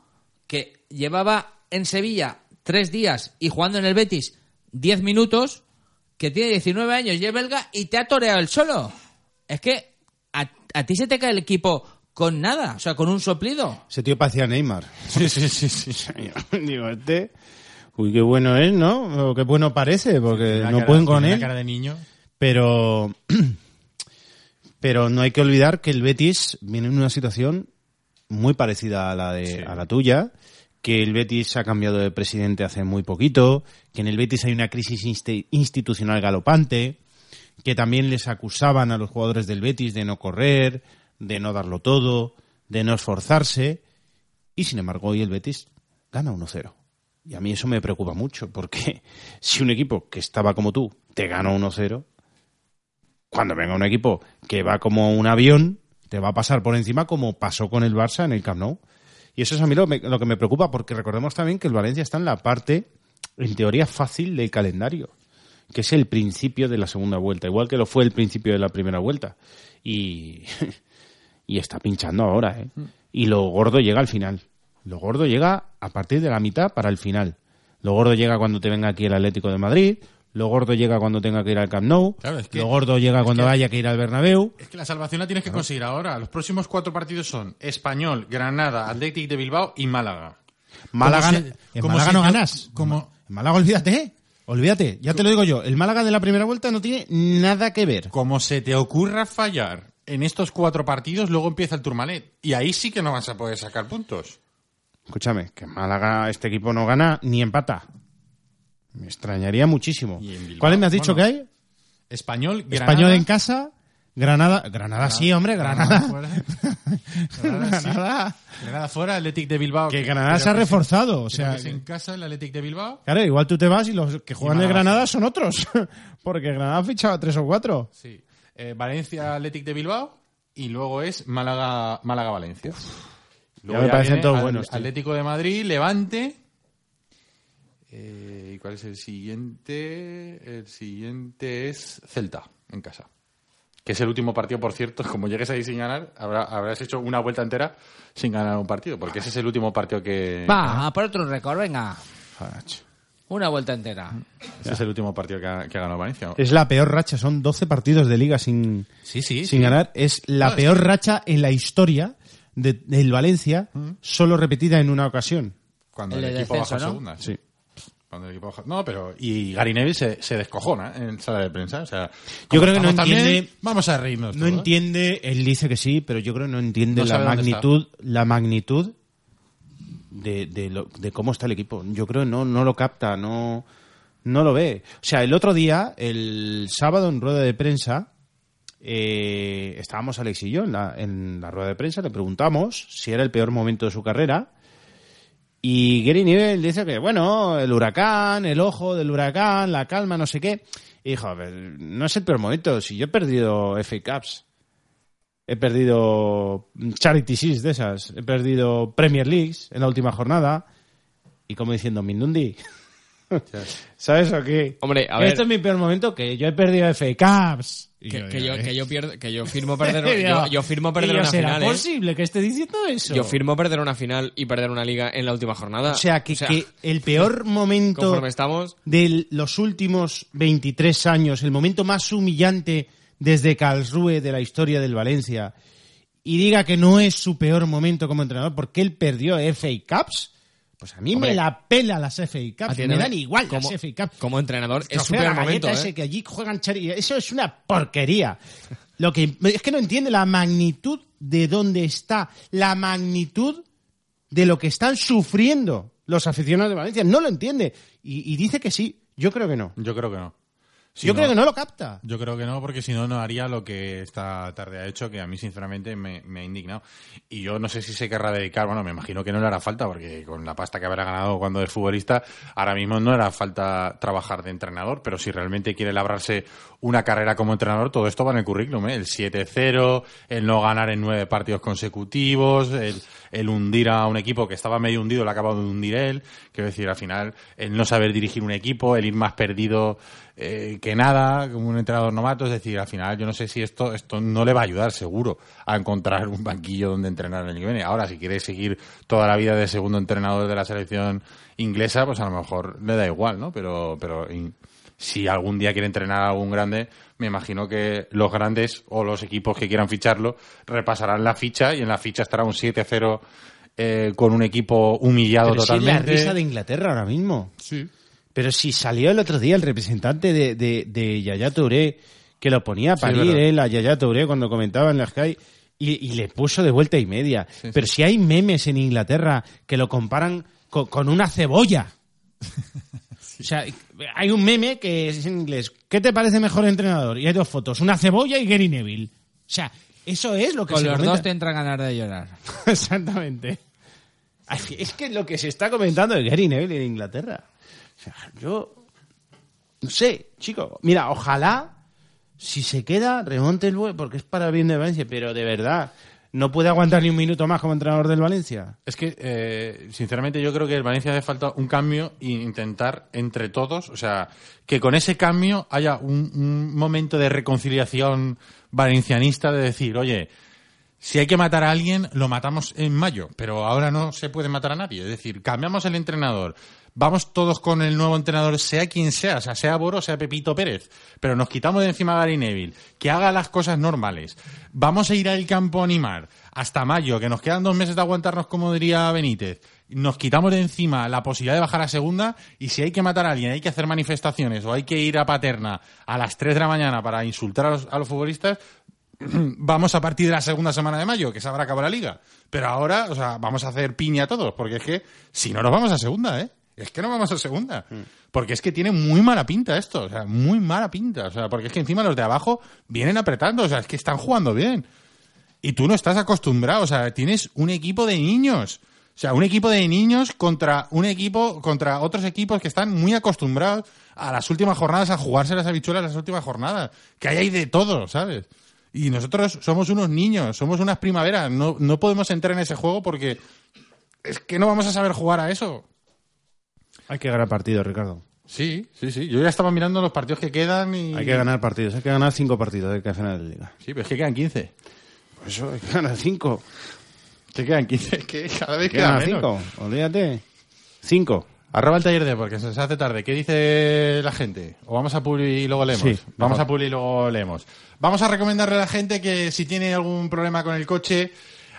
que llevaba en Sevilla tres días y jugando en el Betis diez minutos, que tiene 19 años y es belga y te ha toreado el solo. Es que a- a ti se te cae el equipo con nada, o sea, con un soplido. Ese tío parecía Neymar. Sí, sí, sí, sí. Digo, este... Uy, qué bueno es, ¿no? O qué bueno parece, porque no cara- pueden con él. una cara de niño. Pero, pero no hay que olvidar que el Betis viene en una situación muy parecida a la de Sí. a la tuya, que el Betis ha cambiado de presidente hace muy poquito, que en el Betis hay una crisis insti- institucional galopante, que también les acusaban a los jugadores del Betis de no correr, de no darlo todo, de no esforzarse, y sin embargo hoy el Betis gana 1-0. Y a mí eso me preocupa mucho, porque si un equipo que estaba como tú te gana 1-0, cuando venga un equipo que va como un avión, te va a pasar por encima como pasó con el Barça en el Camp Nou. Y eso es a mí lo, me- lo que me preocupa, porque recordemos también que el Valencia está en la parte, en teoría, fácil del calendario, que es el principio de la segunda vuelta, igual que lo fue el principio de la primera vuelta. Y, y está pinchando ahora, ¿eh? Y lo gordo llega al final. Lo gordo llega a partir de la mitad para el final. Lo gordo llega cuando te venga aquí el Atlético de Madrid. Lo gordo llega cuando tenga que ir al Camp Nou. Claro, es que- lo gordo llega cuando que- haya que ir al Bernabéu. Es que la salvación la tienes que conseguir ahora. Los próximos cuatro partidos son Español, Granada, Athletic de Bilbao y Málaga. Málaga, Como si- en como Málaga si no ganas. como- En Málaga olvídate. ¿eh? Olvídate. Ya te lo digo yo. El Málaga de la primera vuelta no tiene nada que ver. Como se te ocurra fallar en estos cuatro partidos, luego empieza el Tourmalet. Y ahí sí que no vas a poder sacar puntos. Escúchame, que Málaga este equipo no gana ni empata. Me extrañaría muchísimo. ¿Cuáles me has dicho bueno, que hay? Español, Granada. Español en casa, Granada. Granada, sí, hombre, Granada. fuera. Granada, sí. Granada. Granada fuera, Athletic de Bilbao. Que Granada se ha reforzado. O sea, que en casa el Athletic de Bilbao. claro, igual tú te vas y los que juegan de. Granada son otros. Porque Granada ha fichado a tres o cuatro. Sí. Eh, Valencia, Athletic de Bilbao. Y luego es Málaga, Málaga Valencia. Ya me parecen todos buenos, tío. Atlético de Madrid, Levante. Eh, ¿Y cuál es el siguiente? El siguiente es Celta, en casa. Que es el último partido, por cierto. Como llegues ahí sin ganar, habrá- habrás hecho una vuelta entera sin ganar un partido. Porque ese es el último partido que. Va, a por otro récord, venga. Una vuelta entera. Ese es el último partido que ha, que ha ganado Valencia. Es la peor racha, son 12 partidos de liga sin, Sí, sí. sin sí. ganar. Es la No, es peor racha en la historia de- del Valencia, solo repetida en una ocasión. Cuando El el, de equipo descenso, baja a ¿no? segunda. Sí. Cuando el equipo baja- No, pero. Y Gary Neville se, se descojona en sala de prensa. O sea, Yo creo que no también, entiende- Vamos a reírnos. No entiende, él dice que sí, pero yo creo que no entiende No la magnitud, la magnitud de, de, lo- de cómo está el equipo. Yo creo que no, no lo capta, no, no lo ve. O sea, el otro día, el sábado en rueda de prensa, eh, estábamos Alex y yo en la, en la rueda de prensa, le preguntamos si era el peor momento de su carrera. Y Gary Neville dice que, bueno, el huracán, el ojo del huracán, la calma, no sé qué. Y dijo, a ver, no es el peor momento. Si yo he perdido FA Cups, he perdido Charity Seas de esas, he perdido Premier Leagues en la última jornada. Y como diciendo, Mindundi, ¿sabes o qué? Hombre, a Que ver. Este es mi peor momento, que yo he perdido FA Cups. Y Que, yo, que yo, eh, que yo pierdo, que yo firmo perder, yo, yo firmo perder una ¿será final, ¿eh? posible que esté diciendo eso? Yo firmo perder una final y perder una liga en la última jornada. O sea, que, que el peor momento estamos, de los últimos 23 años, el momento más humillante desde Karlsruhe de la historia del Valencia, y diga que no es su peor momento como entrenador porque él perdió FA Cups, pues a mí Hombre, me la pela las FA Cups, me dan igual como- las FA como entrenador, es la momento, ¿eh? ese que allí juegan chari- eso es una porquería. Lo que es que no entiende la magnitud de dónde está, la magnitud de lo que están sufriendo los aficionados de Valencia. No lo entiende. Y, y dice que sí. Yo creo que no. Yo creo que no. Si Yo creo que no lo capta. Yo creo que no, porque si no, no haría lo que esta tarde ha hecho, que a mí, sinceramente, me, me ha indignado. Y yo no sé si se querrá dedicar, bueno, me imagino que no le hará falta, porque con la pasta que habrá ganado cuando es futbolista, ahora mismo no le hará falta trabajar de entrenador, pero si realmente quiere labrarse una carrera como entrenador, todo esto va en el currículum, ¿eh? El 7-0, el no ganar en nueve partidos consecutivos, el, el hundir a un equipo que estaba medio hundido, lo ha acabado de hundir él, quiero decir, al final, el no saber dirigir un equipo, el ir más perdido eh, que nada, como un entrenador novato, es decir, al final yo no sé si esto, esto no le va a ayudar seguro a encontrar un banquillo donde entrenar el año que viene. Ahora, si quiere seguir toda la vida de segundo entrenador de la selección inglesa, pues a lo mejor le da igual, ¿no? Pero, pero in- si algún día quiere entrenar a algún grande, me imagino que los grandes o los equipos que quieran ficharlo repasarán la ficha y en la ficha estará un 7-0 eh, con un equipo humillado Pero si es la totalmente. risa de Inglaterra ahora mismo. Sí. Pero si salió el otro día el representante de, de, de Yaya Touré, que lo ponía a parir, verdad. eh, la Yaya Touré, cuando comentaba en la Sky, y, y le puso de vuelta y media. Pero si hay memes en Inglaterra que lo comparan co- con, una cebolla. O sea, hay un meme que es en inglés. ¿Qué te parece mejor entrenador? Y hay dos fotos, una cebolla y Gary Neville. O sea, eso es lo que Con se los comenta. dos te entran ganas de llorar. Exactamente. Es que lo que se está comentando de Gary Neville en Inglaterra. O sea, yo. No sé, chico. Mira, ojalá, si se queda, remonte el vuelo, porque es para bien de Valencia, pero de verdad, no puede aguantar ni un minuto más como entrenador del Valencia. Es que, eh, sinceramente, yo creo que el Valencia hace falta un cambio e intentar entre todos, o sea, que con ese cambio haya un momento de reconciliación valencianista de decir, oye, si hay que matar a alguien, lo matamos en mayo, pero ahora no se puede matar a nadie. Es decir, cambiamos el entrenador, vamos todos con el nuevo entrenador, sea quien sea, o sea, sea Boro, sea Pepito Pérez, pero nos quitamos de encima a Gary Neville, que haga las cosas normales. Vamos a ir al campo a animar hasta mayo, que nos quedan dos meses de aguantarnos, como diría Benítez. Nos quitamos de encima la posibilidad de bajar a segunda y si hay que matar a alguien, hay que hacer manifestaciones o hay que ir a Paterna a las 3 de la mañana para insultar a los, a los futbolistas, vamos a partir de la segunda semana de mayo, que se habrá acabado la liga. Pero ahora, o sea, vamos a hacer piña todos, porque es que si no nos vamos a segunda, ¿eh? Es que no vamos a segunda. Porque es que tiene muy mala pinta esto, o sea, muy mala pinta. O sea, porque es que encima los de abajo vienen apretando, o sea, es que están jugando bien. Y tú no estás acostumbrado, o sea, tienes un equipo de niños. O sea, un equipo de niños contra un equipo, contra otros equipos que están muy acostumbrados a las últimas jornadas, a jugarse las habichuelas las últimas jornadas. Que ahí hay de todo, ¿sabes? Y nosotros somos unos niños, somos unas primaveras. No, no podemos entrar en ese juego porque es que no vamos a saber jugar a eso. Hay que ganar partidos, Ricardo. Sí, sí, sí. Yo ya estaba mirando los partidos que quedan y... Hay que ganar partidos, hay que ganar cinco partidos de que final de liga. Sí, pero es que quedan 15. Por eso hay que ganar cinco. Que quedan 15, es que cada vez Hay que queda ganar menos. cinco, olvídate. Cinco. Arroba el taller de porque se nos hace tarde. ¿Qué dice la gente? O vamos a Publi y luego leemos. Sí, vamos mejor. a Publi y luego leemos. Vamos a recomendarle a la gente que si tiene algún problema con el coche,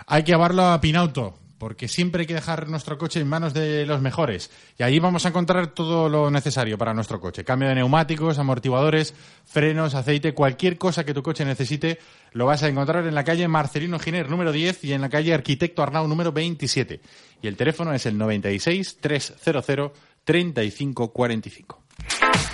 hay que llevarlo a Pinauto. Porque siempre hay que dejar nuestro coche en manos de los mejores. Y ahí vamos a encontrar todo lo necesario para nuestro coche. Cambio de neumáticos, amortiguadores, frenos, aceite, cualquier cosa que tu coche necesite, lo vas a encontrar en la calle Marcelino Giner número 10 y en la calle Arquitecto Arnau número 27. Y el teléfono es el 96 300 3545.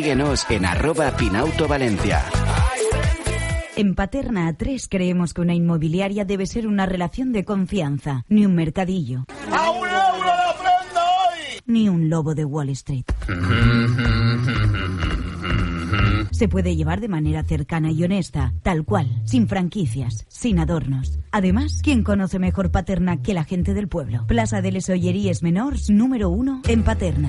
síguenos en arroba Pinauto Valencia. En Paterna A3 creemos que una inmobiliaria debe ser una relación de confianza, ni un mercadillo, ¡A un euro la prenda hoy! ni un lobo de Wall Street. Se puede llevar de manera cercana y honesta, tal cual, sin franquicias, sin adornos. Además, ¿quién conoce mejor Paterna que la gente del pueblo? Plaza de les Olleries Menors número uno en Paterna.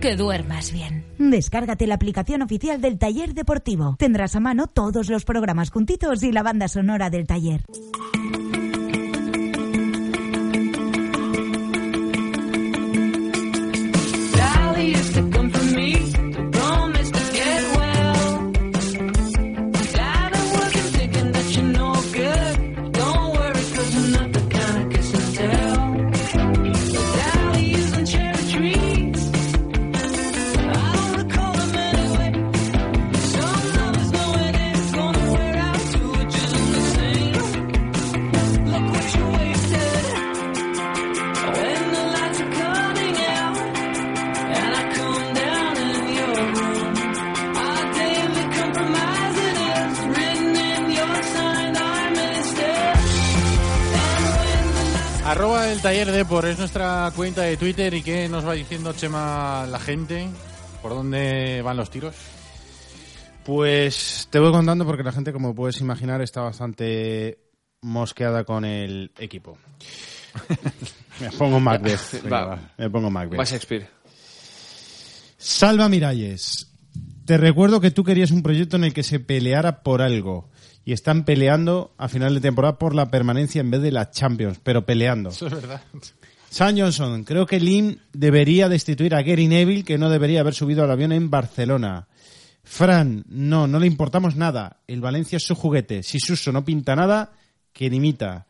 Que duermas bien. Descárgate la aplicación oficial del taller deportivo. Tendrás a mano todos los programas juntitos y la banda sonora del taller. Es nuestra cuenta de Twitter y qué nos va diciendo Chema la gente, por dónde van los tiros. Pues te voy contando porque la gente, como puedes imaginar, está bastante mosqueada con el equipo. me pongo Macbeth. venga, Va. va, me pongo Macbeth. Va Shakespeare. Salva Miralles. Te recuerdo que tú querías un proyecto en el que se peleara por algo. Y están peleando a final de temporada por la permanencia en vez de la Champions, pero peleando. Eso es verdad. Sam Johnson, creo que Lim debería destituir a Gary Neville, que no debería haber subido al avión en Barcelona. Fran, no, no le importamos nada. El Valencia es su juguete. Si Suso no pinta nada, que dimita.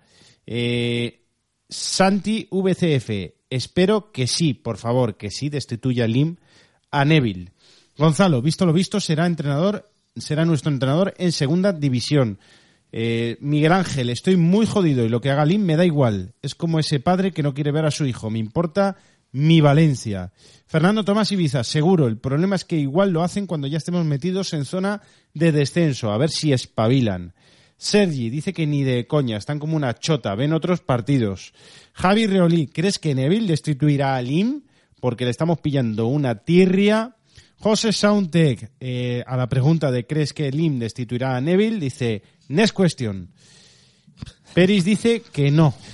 Eh, Santi VCF, espero que sí, por favor, que sí destituya a Lim a Neville. Gonzalo, visto lo visto, será entrenador, será nuestro entrenador en segunda división. Eh, Miguel Ángel, estoy muy jodido y lo que haga Lim me da igual. Es como ese padre que no quiere ver a su hijo. Me importa mi Valencia. Fernando Tomás Ibiza, seguro. El problema es que igual lo hacen cuando ya estemos metidos en zona de descenso. A ver si espabilan. Sergi dice que ni de coña, están como una chota, ven otros partidos. Javi Reolí, ¿crees que Neville destituirá a Lim? Porque le estamos pillando una tirria. José Soundtech, eh, a la pregunta de ¿crees que Lim destituirá a Neville? Dice, next question. Peris dice que no.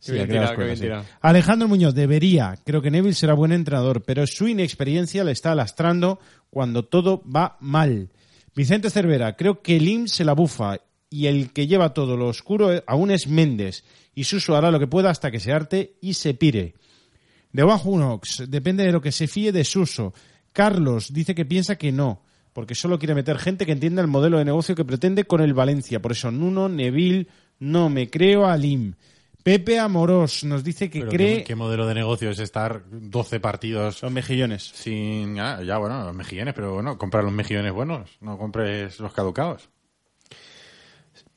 Sí, bien tirado, bien. Alejandro Muñoz, debería. Creo que Neville será buen entrenador, pero su inexperiencia le está lastrando cuando todo va mal. Vicente Cervera, creo que Lim se la bufa y el que lleva todo lo oscuro aún es Méndez. Y Suso hará lo que pueda hasta que se arte y se pire. De Unox, depende de lo que se fíe de Suso. Carlos dice que piensa que no, porque solo quiere meter gente que entienda el modelo de negocio que pretende con el Valencia. Por eso Nuno, Neville, no me creo a Lim. Pepe Amorós nos dice que Pero cree... ¿qué, qué modelo de negocio es estar 12 partidos Los mejillones. sin... ah, ya, bueno, los mejillones, pero bueno, compra los mejillones buenos, no compres los caducados.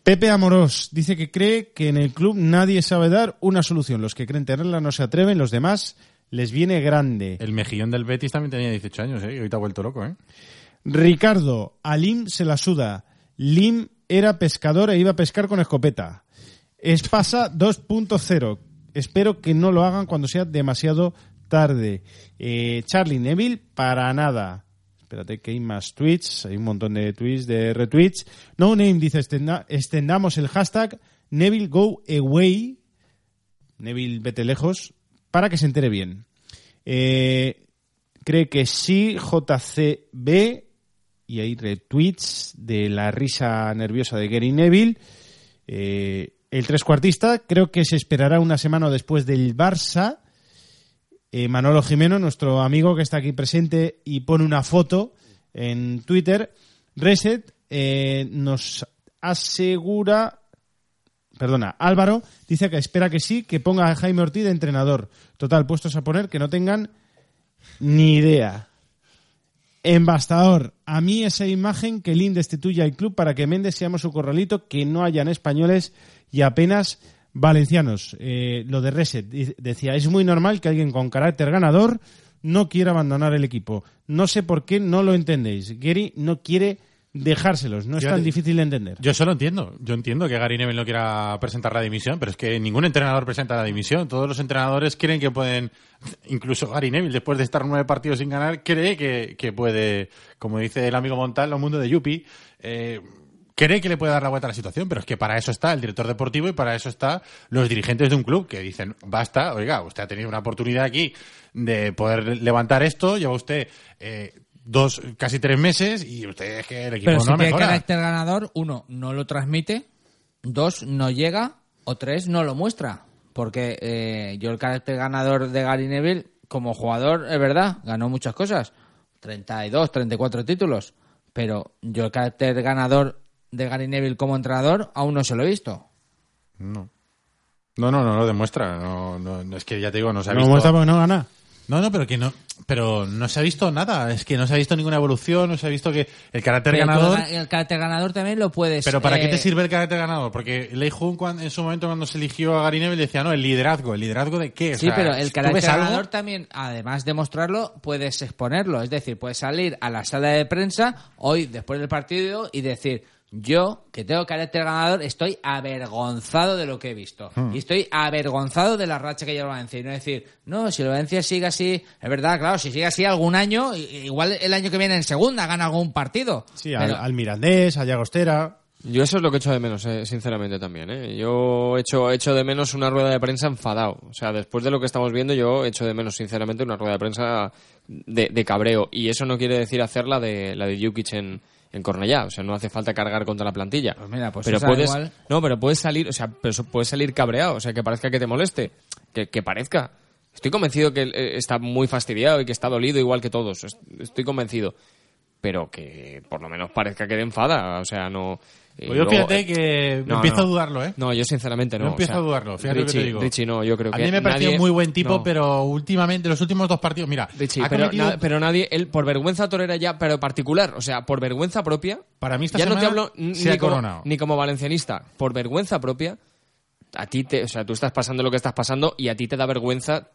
Pepe Amorós dice que cree que en el club nadie sabe dar una solución. Los que creen tenerla no se atreven, los demás les viene grande. El mejillón del Betis también tenía 18 años, ¿eh? Y ahorita ha vuelto loco, ¿eh? Ricardo, a Lim se la suda. Lim era pescador e iba a pescar con escopeta. Espasa 2.0. Espero que no lo hagan cuando sea demasiado tarde. Eh, Charlie Neville, para nada. Espérate que hay más tweets. Hay un montón de tweets, de retweets. No Name dice, "Extenda- extendamos el hashtag Neville Go Away. Neville vete lejos. Para que se entere bien. Eh, cree que sí, JCB, y hay retweets de la risa nerviosa de Gary Neville. Eh, el trescuartista creo que se esperará una semana después del Barça. Eh, Manolo Jimeno, nuestro amigo que está aquí presente y pone una foto en Twitter. Reset eh, nos asegura perdona, Álvaro dice que espera que sí, que ponga a Jaime Ortiz de entrenador. Total, puestos a poner que no tengan ni idea. Embastador, a mí esa imagen que Lin destituya al club para que Méndez seamos su corralito, que no hayan españoles y apenas valencianos. Eh, lo de Reset decía, es muy normal que alguien con carácter ganador no quiera abandonar el equipo. No sé por qué no lo entendéis. Gary no quiere dejárselos, no es tan difícil de entender. Yo solo entiendo. Yo entiendo que Gary Neville no quiera presentar la dimisión, pero es que ningún entrenador presenta la dimisión. Todos los entrenadores creen que pueden, incluso Gary Neville, después de estar nueve partidos sin ganar, cree que, que puede, como dice el amigo Montal, el mundo de Yupi, eh, cree que le puede dar la vuelta a la situación, pero es que para eso está el director deportivo y para eso está los dirigentes de un club que dicen, basta, oiga, usted ha tenido una oportunidad aquí de poder levantar esto, lleva usted eh, dos, casi tres meses y usted es que el equipo Pero no si tiene mejora. carácter ganador, uno, no lo transmite, dos, no llega, o tres, no lo muestra. Porque eh, yo el carácter ganador de Gary Neville, como jugador, es verdad, ganó muchas cosas. 32, 34 títulos. Pero yo el carácter ganador de Gary Neville como entrenador aún no se lo he visto. No. No, no, no lo demuestra. No, no, no, es que ya te digo, no se ha No visto. muestra porque no gana. No, no, pero que no, pero no se ha visto nada. Es que no se ha visto ninguna evolución, no se ha visto que el carácter Pero ganador. el carácter ganador también lo puedes... Pero ¿para qué eh, te sirve el carácter ganador? Porque Lei Jun en su momento cuando se eligió a Gary Neville decía, no, el liderazgo. ¿El liderazgo de qué? O Sí, sea, pero ¿tú el carácter algo? ganador también, además de mostrarlo, puedes exponerlo. Es decir, puedes salir a la sala de prensa hoy, después del partido, y decir, Yo, que tengo carácter ganador, estoy avergonzado de lo que he visto. Hmm. Y estoy avergonzado de la racha que lleva el Valencia. Y no decir, no, si el Valencia sigue así, es verdad, claro, si sigue así algún año, igual el año que viene en segunda gana algún partido. Sí, al, Pero- al Mirandés, a Llagostera. Yo eso es lo que echo de menos, eh, sinceramente también. ¿eh? Yo echo, echo de menos una rueda de prensa enfadado. O sea, después de lo que estamos viendo, yo echo de menos, sinceramente, una rueda de prensa de, de cabreo. Y eso no quiere decir hacer la de, la de Jukic en, en Cornellá. O sea, no hace falta cargar contra la plantilla. Pues mira, pues pero puedes, igual- no, pero puedes salir, o sea, pero puedes salir cabreado. O sea, que parezca que te moleste. Que, que parezca. Estoy convencido que eh, está muy fastidiado y que está dolido igual que todos. Es- Estoy convencido. Pero que por lo menos parezca que te enfada. O sea, no. Eh, Pues yo luego- fíjate que No, empiezo no. a dudarlo, ¿eh? No, yo sinceramente no. Yo empiezo o sea, a dudarlo, fíjate lo que te digo. Richie, no, yo creo a que mí me pareció nadie- muy buen tipo, no. pero últimamente, los últimos dos partidos, mira, Richie, pero, cometido- na- pero nadie, él por vergüenza torera ya, pero particular, o sea, por vergüenza propia. Para mí esta ya no te semana hablo ni como, coronado. ni como valencianista, por vergüenza propia. A ti te, o sea, tú estás pasando lo que estás pasando y a ti te da vergüenza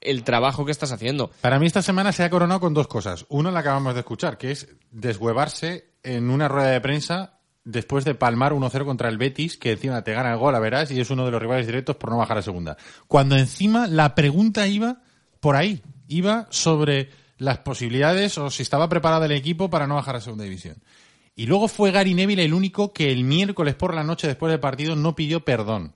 el- trabajo que estás haciendo. Para mí esta semana se ha coronado con dos cosas. Uno la acabamos de escuchar, que es deshuevarse en una rueda de prensa después de palmar 1-0 contra el Betis, que encima te gana el gol, a verás, y es uno de los rivales directos por no bajar a segunda. Cuando encima la pregunta iba por ahí, iba sobre las posibilidades o si estaba preparado el equipo para no bajar a segunda división. Y luego fue Gary Neville el único que el miércoles por la noche después del partido no pidió perdón.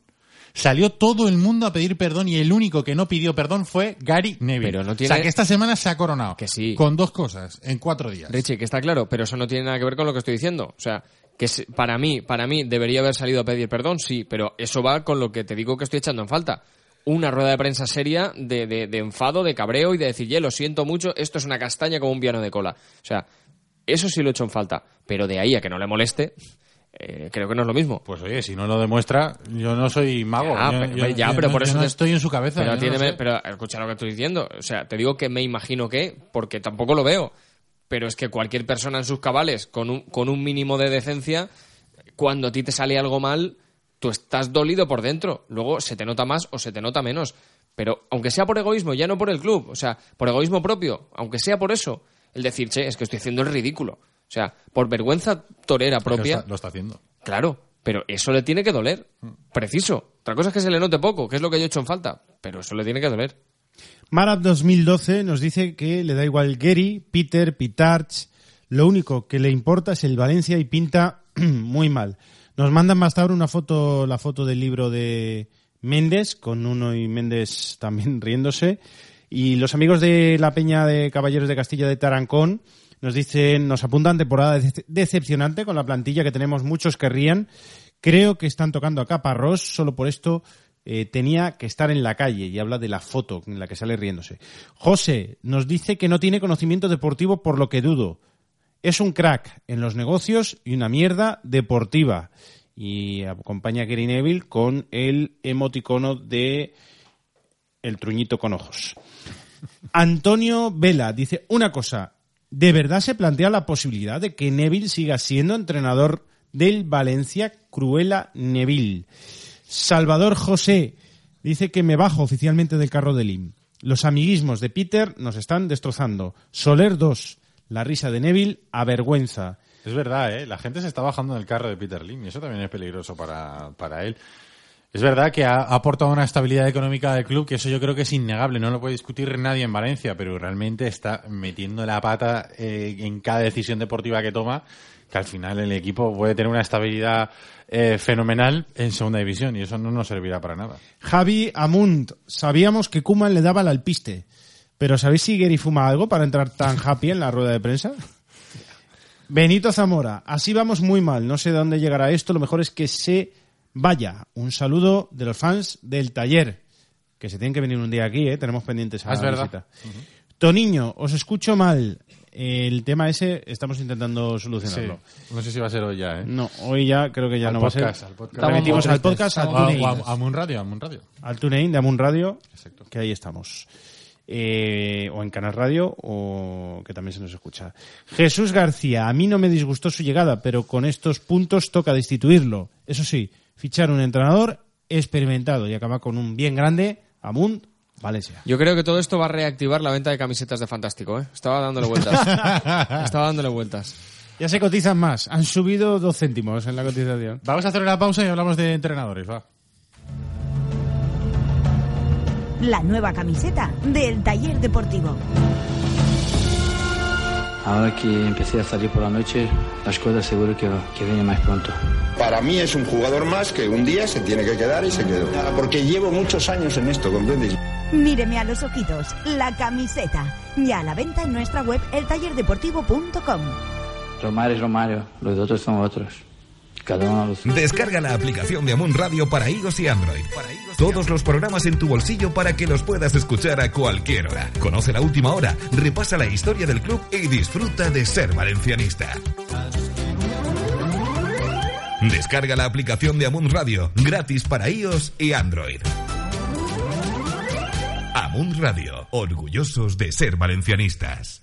Salió todo el mundo a pedir perdón y el único que no pidió perdón fue Gary Neville. Pero no O tiene- sea que esta semana se ha coronado. Que sí. Con dos cosas, en cuatro días. Richie, que está claro, pero eso no tiene nada que ver con lo que estoy diciendo. O sea, que para mí, para mí debería haber salido a pedir perdón, sí, pero eso va con lo que te digo que estoy echando en falta. Una rueda de prensa seria de, de- de enfado, de cabreo y de decir, "Ye, lo siento mucho, esto es una castaña como un piano de cola. O sea, eso sí lo he hecho en falta. Pero de ahí a que no le moleste, eh, creo que no es lo mismo. Pues oye, si no lo demuestra, yo no soy mago. Yo- pero, yo- ya, yo pero no- por eso no te- estoy en su cabeza. No pero escucha lo que estoy diciendo. O sea, te digo que me imagino que, porque tampoco lo veo. Pero es que cualquier persona en sus cabales, con un, con un mínimo de decencia, cuando a ti te sale algo mal, tú estás dolido por dentro. Luego se te nota más o se te nota menos. Pero aunque sea por egoísmo, ya no por el club, o sea, por egoísmo propio, aunque sea por eso, el decir, che, es que estoy haciendo el ridículo. O sea, por vergüenza torera propia. está- lo está haciendo. Claro, pero eso le tiene que doler. Preciso. Otra cosa es que se le note poco, que es lo que yo he hecho en falta. Pero eso le tiene que doler. Marab 2012 nos dice que le da igual Gary, Peter, Pitarch. Lo único que le importa es el Valencia y pinta muy mal. Nos mandan más tarde una foto, la foto del libro de Méndez, con uno y Méndez también riéndose. Y los amigos de la Peña de Caballeros de Castilla de Tarancón nos dicen, nos apuntan temporada dece- decepcionante con la plantilla que tenemos, muchos que rían. Creo que están tocando a caparrós, solo por esto eh, tenía que estar en la calle y habla de la foto en la que sale riéndose. José nos dice que no tiene conocimiento deportivo por lo que dudo. Es un crack en los negocios y una mierda deportiva. Y acompaña a Gary Neville con el emoticono de el truñito con ojos. Antonio Vela dice una cosa. ¿De verdad se plantea la posibilidad de que Neville siga siendo entrenador del Valencia Cruela Neville? Salvador José dice que me bajo oficialmente del carro del IM. Los amiguismos de Peter nos están destrozando. Soler 2. La risa de Neville avergüenza. Es verdad, ¿eh? La gente se está bajando del carro de Peter Lim y eso también es peligroso para, para él. Es verdad que ha, ha aportado una estabilidad económica del club que eso yo creo que es innegable, no lo puede discutir nadie en Valencia, pero realmente está metiendo la pata eh, en cada decisión deportiva que toma, que al final el equipo puede tener una estabilidad eh, fenomenal en segunda división y eso no nos servirá para nada. Javi Amunt. Sabíamos que Kuman le daba al alpiste. Pero ¿sabéis si Gary fuma algo para entrar tan happy en la rueda de prensa? Benito Zamora. Así vamos muy mal. No sé de dónde llegará esto. Lo mejor es que se vaya. Un saludo de los fans del taller. Que se tienen que venir un día aquí, ¿eh? Tenemos pendientes a Ah, es la verdad. visita. Toniño, os escucho mal. El tema ese estamos intentando solucionarlo. Sí. No sé si va a ser hoy ya, ¿eh? No, hoy ya creo que ya Al no podcast, va a ser. al podcast. Remitimos al podcast, al. TuneIn. O a- o a Amun Radio, Radio. Al TuneIn de Amun Radio, que ahí estamos. Eh, o en Canal Radio, o que también se nos escucha. Jesús García, a mí no me disgustó su llegada, pero con estos puntos toca destituirlo. Eso sí, fichar un entrenador experimentado y acabar con un bien grande, Amunt, Valencia. Yo creo que todo esto va a reactivar la venta de camisetas de Fantástico, ¿eh? Estaba dándole vueltas. Estaba dándole vueltas. Ya se cotizan más. Han subido dos céntimos en la cotización. Vamos a hacer una pausa y hablamos de entrenadores, va. La nueva camiseta del taller deportivo. Ahora que empecé a salir por la noche, las cosas seguro que, que vienen más pronto. Para mí es un jugador más que un día se tiene que quedar y se quedó. Porque llevo muchos años en esto, ¿comprendes? Míreme a los ojitos, la camiseta. Ya a la venta en nuestra web eltallerdeportivo.com. Romario es Romario, los otros son otros. Cada uno los... Descarga la aplicación de Amun Radio para iOS y Android. Todos los programas en tu bolsillo para que los puedas escuchar a cualquier hora. Conoce la última hora, repasa la historia del club y disfruta de ser valencianista. Descarga la aplicación de Amun Radio, gratis para iOS y Android. Amun Radio, orgullosos de ser valencianistas.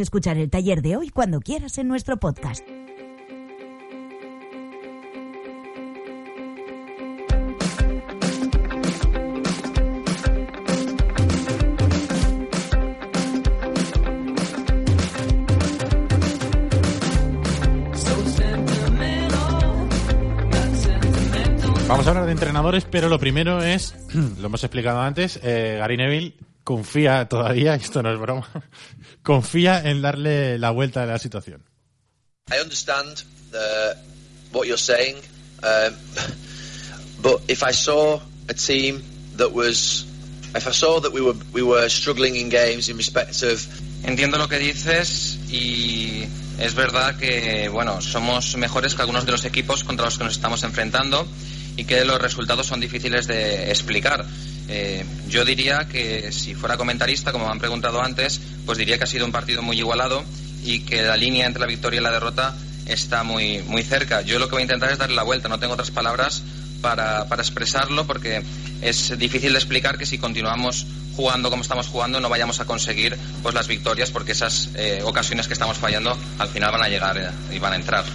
escuchar el taller de hoy cuando quieras en nuestro podcast. Vamos a hablar de entrenadores, pero lo primero es, lo hemos explicado antes, eh, Gary Neville confía todavía, esto no es broma, confía en darle la vuelta a la situación. I understand uh, what you're saying, um, but if I saw a team that was, if I saw that we were we were struggling in games in respect of Entiendo lo que dices y es verdad que bueno somos mejores que algunos de los equipos contra los que nos estamos enfrentando y que los resultados son difíciles de explicar. Eh, yo diría que si fuera comentarista, como me han preguntado antes, pues diría que ha sido un partido muy igualado y que la línea entre la victoria y la derrota está muy, muy cerca. Yo lo que voy a intentar es darle la vuelta, no tengo otras palabras para, para expresarlo porque es difícil de explicar que si continuamos jugando como estamos jugando no vayamos a conseguir pues las victorias porque esas eh, ocasiones que estamos fallando al final van a llegar eh, y van a entrar.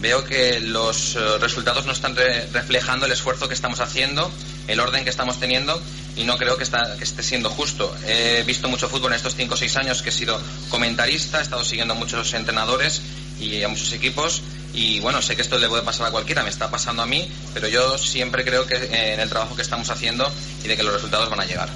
Veo que los eh, resultados no están re- reflejando el esfuerzo que estamos haciendo, el orden que estamos teniendo y no creo que esté siendo justo. He visto mucho fútbol en estos 5 o 6 años que he sido comentarista, he estado siguiendo a muchos entrenadores y a muchos equipos y bueno, sé que esto le puede pasar a cualquiera, me está pasando a mí, pero yo siempre creo que eh, en el trabajo que estamos haciendo y de que los resultados van a llegar.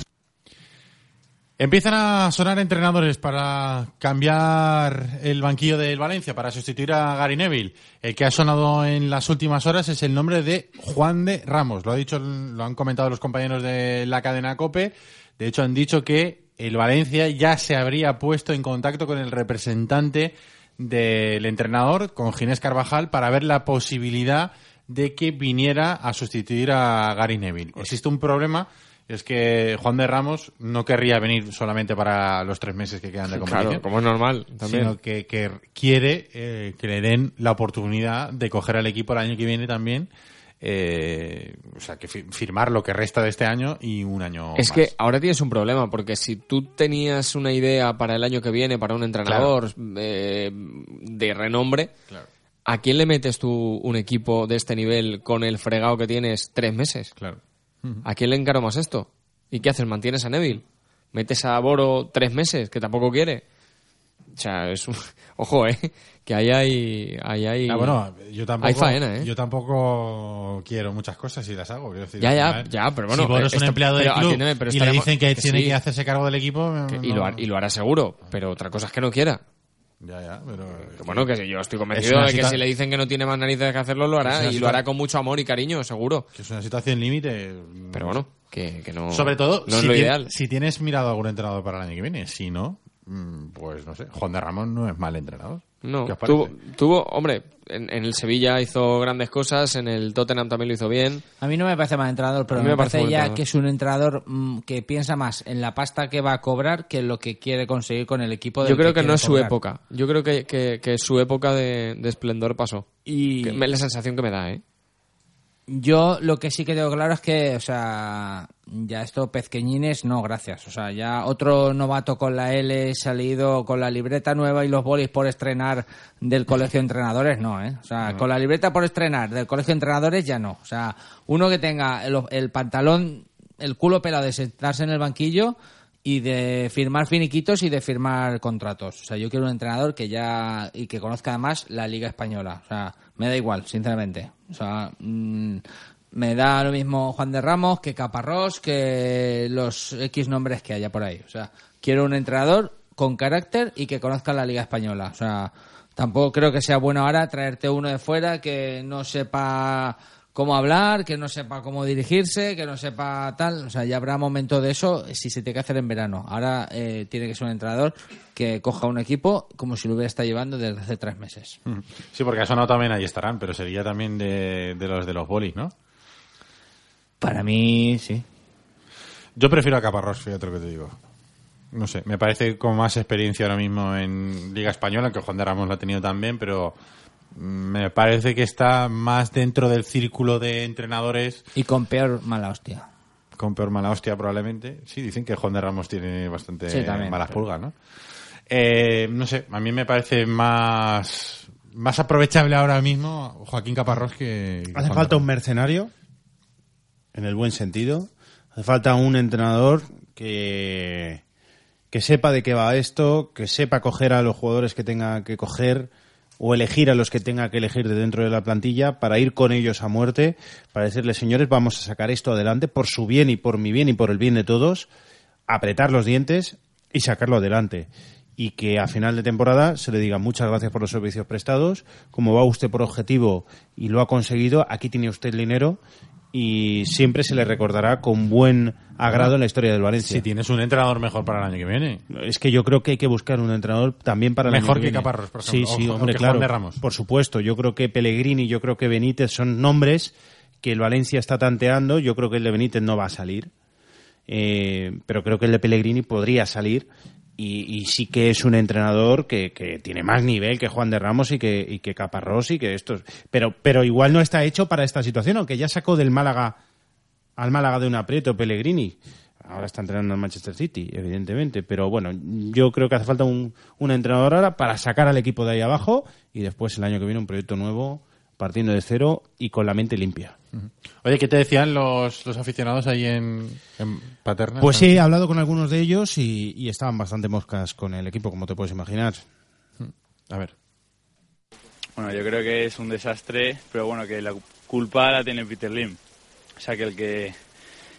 Empiezan a sonar entrenadores para cambiar el banquillo del Valencia, para sustituir a Gary Neville. El que ha sonado en las últimas horas es el nombre de Juan de Ramos. Lo ha dicho, lo han comentado los compañeros de la cadena Cope. De hecho, han dicho que el Valencia ya se habría puesto en contacto con el representante del entrenador, con Ginés Carvajal, para ver la posibilidad de que viniera a sustituir a Gary Neville. Existe un problema, es que Juan de Ramos no querría venir solamente para los tres meses que quedan de competición. Claro, como es normal, también. Sino que, que quiere eh, que le den la oportunidad de coger al equipo el año que viene también. eh, o sea, que fi- firmar lo que resta de este año y un año Es más. que ahora tienes un problema, porque si tú tenías una idea para el año que viene, para un entrenador eh, de renombre, Claro. ¿a quién le metes tú un equipo de este nivel con el fregado que tienes tres meses? Claro. ¿A quién le encaro más esto? ¿Y qué haces? ¿Mantienes a Neville? ¿Metes a Boro tres meses, que tampoco quiere? O sea, es un... Ojo, ¿eh? Que ahí hay... Ahí hay... Ah, bueno, yo tampoco, Hay faena, ¿eh? yo tampoco quiero muchas cosas y las hago. quiero decir, Ya, ya, ya, pero bueno, Si Bono es un empleado del club atiéndeme, y le dicen que, que tiene sí. que hacerse cargo del equipo... Que- y, lo, y lo hará seguro, pero otra cosa es que no quiera. Ya, ya, pero... Que bueno, que yo estoy Es convencido de que si le dicen que no tiene más narices que hacerlo, lo hará. Y lo hará con mucho amor y cariño, seguro. Que es una situación límite. Pero bueno, que, que no... Sobre todo, no es lo ideal. si tienes mirado algún entrenador para el año que viene. Si no, mm, pues no sé, Juan de Ramón no es mal entrenador. No, ¿Qué os parece? tuvo, tuvo, hombre, en, en el Sevilla hizo grandes cosas, en el Tottenham también lo hizo bien. A mí no me parece mal entrenador, pero me, me parece ya entrenador. que es un entrenador mm, que piensa más en la pasta que va a cobrar que en lo que quiere conseguir con el equipo. del Yo creo que, no es su época. Yo creo que, que- que su época de, de esplendor pasó. Y- Que me- la sensación que me da, ¿eh? Yo lo que sí que tengo claro es que, o sea, ya esto pezqueñines, no, gracias. O sea, ya otro novato con la L salido con la libreta nueva y los bolis por estrenar del colegio de entrenadores, no, ¿eh? O sea, con la libreta por estrenar del colegio de entrenadores ya no. O sea, uno que tenga el, el pantalón, el culo pelado de sentarse en el banquillo y de firmar finiquitos y de firmar contratos. O sea, yo quiero un entrenador que ya y que conozca además la Liga Española. O sea, me da igual, sinceramente. O sea, mm, me da lo mismo Juan de Ramos que Caparrós, que los X nombres que haya por ahí. O sea, quiero un entrenador con carácter y que conozca la Liga Española. O sea, tampoco creo que sea bueno ahora traerte uno de fuera que no sepa cómo hablar, que no sepa cómo dirigirse, que no sepa tal. O sea, ya habrá momento de eso si se tiene que hacer en verano. Ahora eh, tiene que ser un entrenador que coja un equipo como si lo hubiera estado llevando desde hace tres meses. Mm. Sí, porque ha sonado también ahí estarán, pero sería también de, de los de los bolis, ¿no? Para mí, sí. Yo prefiero a Caparrós, fíjate lo que te digo. No sé, me parece con más experiencia ahora mismo en Liga Española, que Juan de Ramos lo ha tenido también, pero me parece que está más dentro del círculo de entrenadores. Y con peor mala hostia. Con peor mala hostia, probablemente. Sí, dicen que Juan de Ramos tiene bastante Sí, también, malas pero- pulgas, ¿no? Eh, no sé, a mí me parece más más aprovechable ahora mismo Joaquín Caparrós que. Hace Juan falta un mercenario, en el buen sentido. Hace falta un entrenador que, que sepa de qué va esto, que sepa coger a los jugadores que tenga que coger o elegir a los que tenga que elegir de dentro de la plantilla para ir con ellos a muerte, para decirles, señores, vamos a sacar esto adelante por su bien y por mi bien y por el bien de todos, apretar los dientes y sacarlo adelante. Y que a final de temporada se le diga muchas gracias por los servicios prestados, como va usted por objetivo y lo ha conseguido, aquí tiene usted el dinero y siempre se le recordará con buen agrado en la historia del Valencia. Si tienes un entrenador mejor para el año que viene. Es que yo creo que hay que buscar un entrenador también para el Mejor año que viene. Caparrós, por Sí, ejemplo, sí, o- o hombre, que claro. de Ramos. Por supuesto, yo creo que Pellegrini, yo creo que Benítez son nombres que el Valencia está tanteando. Yo creo que el de Benítez no va a salir, Eh, pero creo que el de Pellegrini podría salir. Y, y sí que es un entrenador que, que tiene más nivel que Juan de Ramos y que, y que Caparrós y que estos. Pero, pero igual no está hecho para esta situación, aunque ya sacó del Málaga al Málaga de un aprieto Pellegrini. Ahora está entrenando al Manchester City, evidentemente. Pero bueno, yo creo que hace falta un, un entrenador ahora para sacar al equipo de ahí abajo y después el año que viene un proyecto nuevo, partiendo de cero y con la mente limpia. Oye, ¿qué te decían los, los aficionados ahí en, en Paterna? Pues sí, he hablado con algunos de ellos y, y estaban bastante moscas con el equipo, como te puedes imaginar. A ver. Bueno, yo creo que es un desastre, pero bueno, que la culpa la tiene Peter Lim. Sea, que el que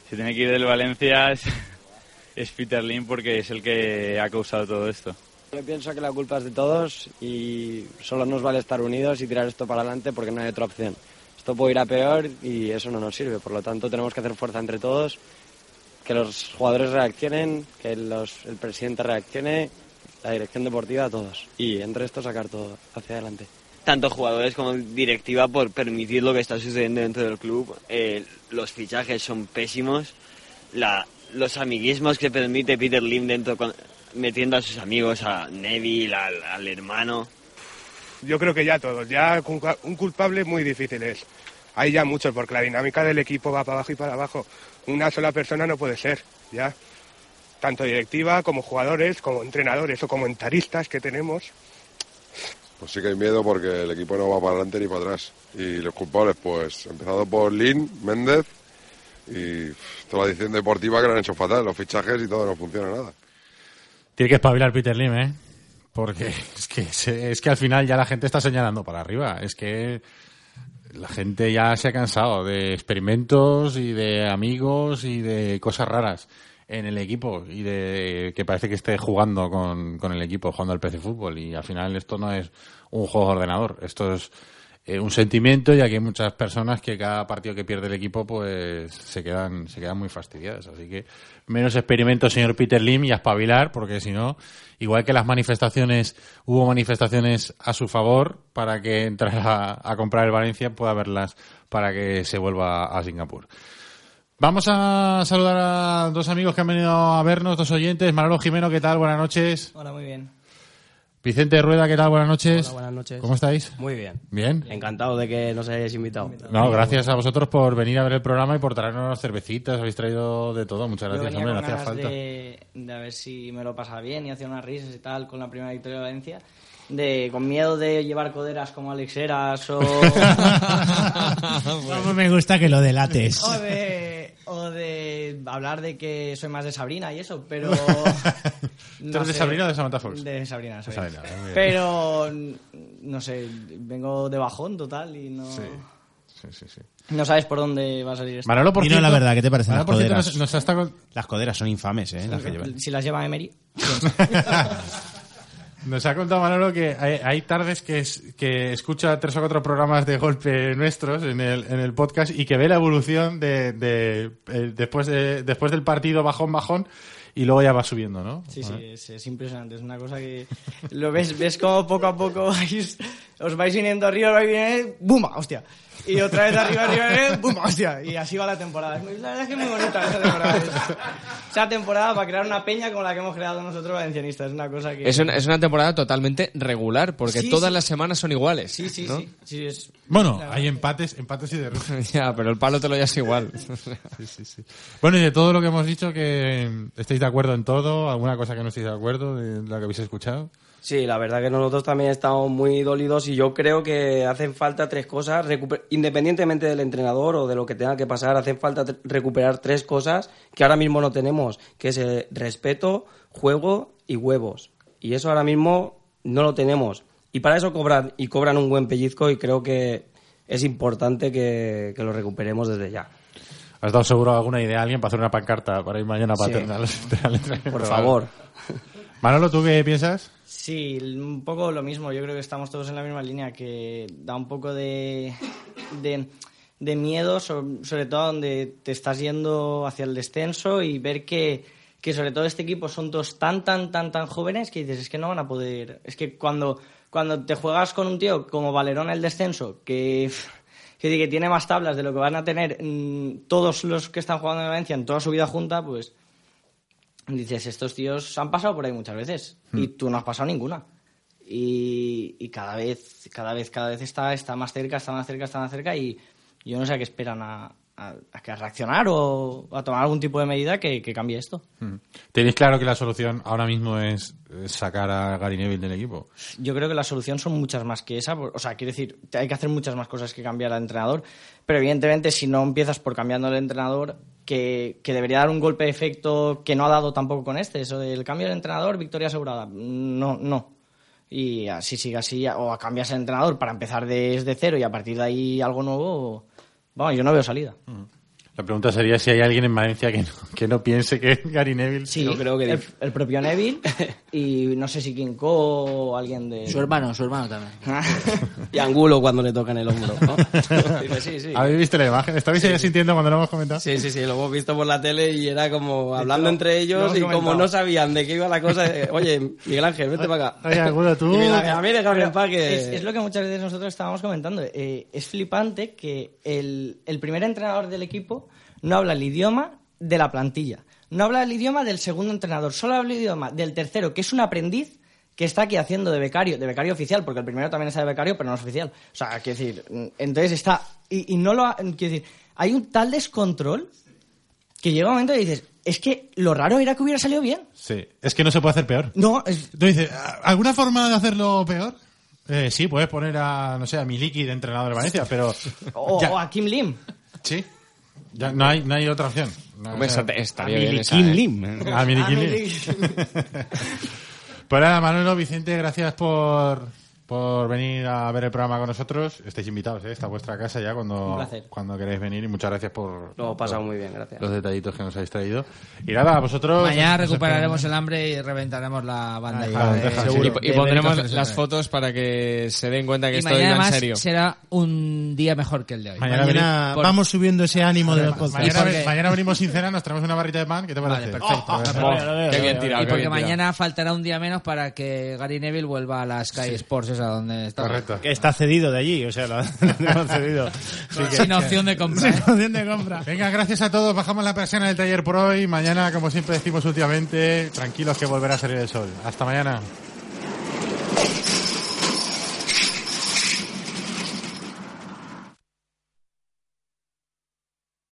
se tiene que ir del Valencia es, es Peter Lim porque es el que ha causado todo esto. Yo pienso que la culpa es de todos y solo nos vale estar unidos y tirar esto para adelante porque no hay otra opción. Esto puede ir a peor y eso no nos sirve. Por lo tanto, tenemos que hacer fuerza entre todos, que los jugadores reaccionen, que los- el presidente reaccione, la dirección deportiva, todos. Y entre esto sacar todo hacia adelante. Tanto jugadores como directiva por permitir lo que está sucediendo dentro del club. Eh, los fichajes son pésimos. La, los amiguismos que permite Peter Lim dentro metiendo a sus amigos, a Neville, al, hermano. Yo creo que ya todos, ya un culpable muy difícil es. Hay ya muchos, porque la dinámica del equipo va para abajo y para abajo. Una sola persona no puede ser, ya. Tanto directiva como jugadores, como entrenadores o comentaristas que tenemos. Pues sí que hay miedo porque el equipo no va para adelante ni para atrás. Y los culpables, pues, empezado por Lin, Méndez y toda la edición deportiva que lo han hecho fatal, los fichajes y todo, no funciona nada. Tiene que espabilar Peter Lim, ¿eh? Porque es que, es que al final ya la gente está señalando para arriba. Es que la gente ya se ha cansado de experimentos y de amigos y de cosas raras en el equipo y de que parece que esté jugando con, con el equipo, jugando al PC Fútbol. Y al final esto no es un juego de ordenador, esto es eh, un sentimiento y aquí hay muchas personas que cada partido que pierde el equipo pues se quedan se quedan muy fastidiadas. Así que menos experimento señor Peter Lim y a espabilar porque si no igual que las manifestaciones hubo manifestaciones a su favor para que entrara a, comprar el Valencia pueda haberlas para que se vuelva a Singapur Vamos a saludar a dos amigos que han venido a vernos, dos oyentes. Manolo Jimeno, ¿qué tal? Buenas noches. Hola, muy bien. Vicente Rueda, ¿qué tal? Buenas noches. Hola, buenas noches. ¿Cómo estáis? Muy bien. Bien. Encantado de que nos hayáis invitado. No, gracias a vosotros por venir a ver el programa y por traernos cervecitas. Habéis traído de todo. Muchas Yo gracias, venía hombre. No hacía falta. De, de a ver si me lo pasaba bien y hacía unas risas y tal con la primera victoria de Valencia. De, con miedo de llevar coderas como Alex Heras o... Cómo me gusta que lo delates. o, de, o de hablar de que soy más de Sabrina y eso, pero... ¿Tú eres de Sabrina o de Samantha Fox? De Sabrina, De Sabrina. Sabrina. Pero, no sé, vengo de bajón total y no... Sí, sí, sí. sí. No sabes por dónde va a salir esto. Manolo, por cierto- la verdad, ¿qué te parecen Manolo, las cierto, coderas? nos- nos Las coderas son infames, ¿eh? Las que llevan. Si las lleva Emery. Nos ha contado Manolo que hay, hay tardes que, es- que escucha tres o cuatro programas de golpe nuestros en el, en el podcast y que ve la evolución de, de- eh, después, de, después del partido bajón, bajón y luego ya va subiendo, ¿no? Sí, sí, es, es impresionante. Es una cosa que lo ves, ves como poco a poco vais- os vais viniendo arriba, vais viniendo, ¡bum! ¡Hostia! Y otra vez arriba, arriba, arriba, ¡bum! ¡Hostia! Y así va la temporada. Es muy- La verdad es que es muy bonita esa temporada. Es- esa temporada para crear una peña como la que hemos creado nosotros valencianistas. Es una cosa que... Es una, es una temporada totalmente regular, porque Sí, todas sí. las semanas son iguales. Sí, sí, ¿no? sí. sí es... Bueno, hay empates, empates y derrotas. ya, pero el palo te lo llevas igual. Sí, sí, sí. Bueno, y de todo lo que hemos dicho, que estáis de acuerdo en todo, alguna cosa que no estéis de acuerdo de la que habéis escuchado. Sí, la verdad que nosotros también estamos muy dolidos y yo creo que hacen falta tres cosas, recuper- independientemente del entrenador o de lo que tenga que pasar, hacen falta recuperar tres cosas que ahora mismo no tenemos, que es eh, respeto, juego y huevos. Y eso ahora mismo no lo tenemos. Y para eso cobran, y cobran un buen pellizco y creo que es importante que, que lo recuperemos desde ya. ¿Has dado seguro alguna idea a alguien para hacer una pancarta para ir mañana para Sí. atender al- al entrenamiento? Por favor. Manolo, ¿tú qué piensas? Sí, un poco lo mismo. Yo creo que estamos todos en la misma línea, que da un poco de, de, miedo, so- sobre todo donde te estás yendo hacia el descenso y ver que, que sobre todo este equipo son todos tan, tan, tan, tan jóvenes que dices, es que no van a poder... Es que cuando, cuando te juegas con un tío como Valerón el descenso, que, que, que tiene más tablas de lo que van a tener mm, todos los que están jugando en Valencia en toda su vida junta, pues dices, estos tíos han pasado por ahí muchas veces y tú no has pasado ninguna. Y, y cada vez, cada vez, cada vez está, está más cerca, está más cerca, está más cerca y yo no sé a qué esperan a, a, reaccionar o a tomar algún tipo de medida que, que cambie esto. ¿Tenéis claro que la solución ahora mismo es sacar a Gary Neville del equipo? Yo creo que la solución son muchas más que esa. O sea, quiero decir, hay que hacer muchas más cosas que cambiar al entrenador. Pero evidentemente, si no empiezas por cambiando el entrenador, que, que debería dar un golpe de efecto que no ha dado tampoco con este. Eso del cambio del entrenador, victoria asegurada. No, no. Y así sigue así, o cambias el entrenador para empezar desde cero y a partir de ahí algo nuevo. Vamos, yo no veo salida. La pregunta sería si hay alguien en Valencia que no, que no piense que Gary Neville... Sí, el, el propio Neville y no sé si Kinko o alguien de... Su hermano, su hermano también. Y Angulo cuando le tocan el hombro, ¿no? Dice, sí, sí. ¿Habéis visto la imagen? ¿Estabais Sí, ahí sí. sintiendo cuando lo hemos comentado? Sí, sí, sí, lo hemos visto por la tele y era como hablando entre lo ellos y como comentado. no sabían de qué iba la cosa, eh, oye, Miguel Ángel, vete para acá. Oye, Angulo, tú- a mí déjame en paz que... Es, es lo que muchas veces nosotros estábamos comentando. Eh, es flipante que el, el primer entrenador del equipo no habla el idioma de la plantilla. No habla el idioma del segundo entrenador. Solo habla el idioma del tercero, que es un aprendiz que está aquí haciendo de becario, de becario oficial, porque el primero también está de becario, pero no es oficial. O sea, quiero decir, entonces está... Y, y no lo... ha- Quiero decir, hay un tal descontrol que llega un momento y dices, es que lo raro era que hubiera salido bien. Sí, es que no se puede hacer peor. No, es... Tú dices, "¿A- ¿alguna forma de hacerlo peor? Eh, sí, puedes poner a, no sé, a Miliki de entrenador de Valencia, pero... O, ya- o a Kim Lim. Sí. Ya no hay, no hay otra opción. No, Hombre, o sea, esa- estaría a bien Mili esa, Kim ¿eh? Lim. A Mili Ah, Kim Lim. Pues nada, Manolo, Vicente, gracias por, por venir a ver el programa con nosotros. Estáis invitados, ¿eh? Esta es vuestra casa ya cuando, cuando queréis venir y muchas gracias por Lo pasado por muy bien, gracias. los detallitos que nos habéis traído. Y nada, vosotros... Mañana os recuperaremos el hambre y reventaremos la ah, de- deja, de-. Y, de y pondremos las fotos para que se den cuenta que Y esto mañana en serio. será un día mejor que el de hoy. Mañana Mañana Por- vamos subiendo ese ánimo del podcast. Mañana, ¿Y por qué? mañana venimos sin cena, nos traemos una barrita de pan. ¿Qué te parece? Vale, perfecto. Oh, oh, Qué bien tirado, Y qué porque mañana faltará un día menos para que Gary Neville vuelva a la Sky Sports, donde está. Correcto. Que está cedido de allí, o sea, lo hemos cedido. Que- Sin opción de compra. Sin ¿eh? opción de compra. Venga, gracias a todos. Bajamos la persiana del taller por hoy. Mañana, como siempre decimos últimamente, tranquilos que volverá a salir el sol. Hasta mañana.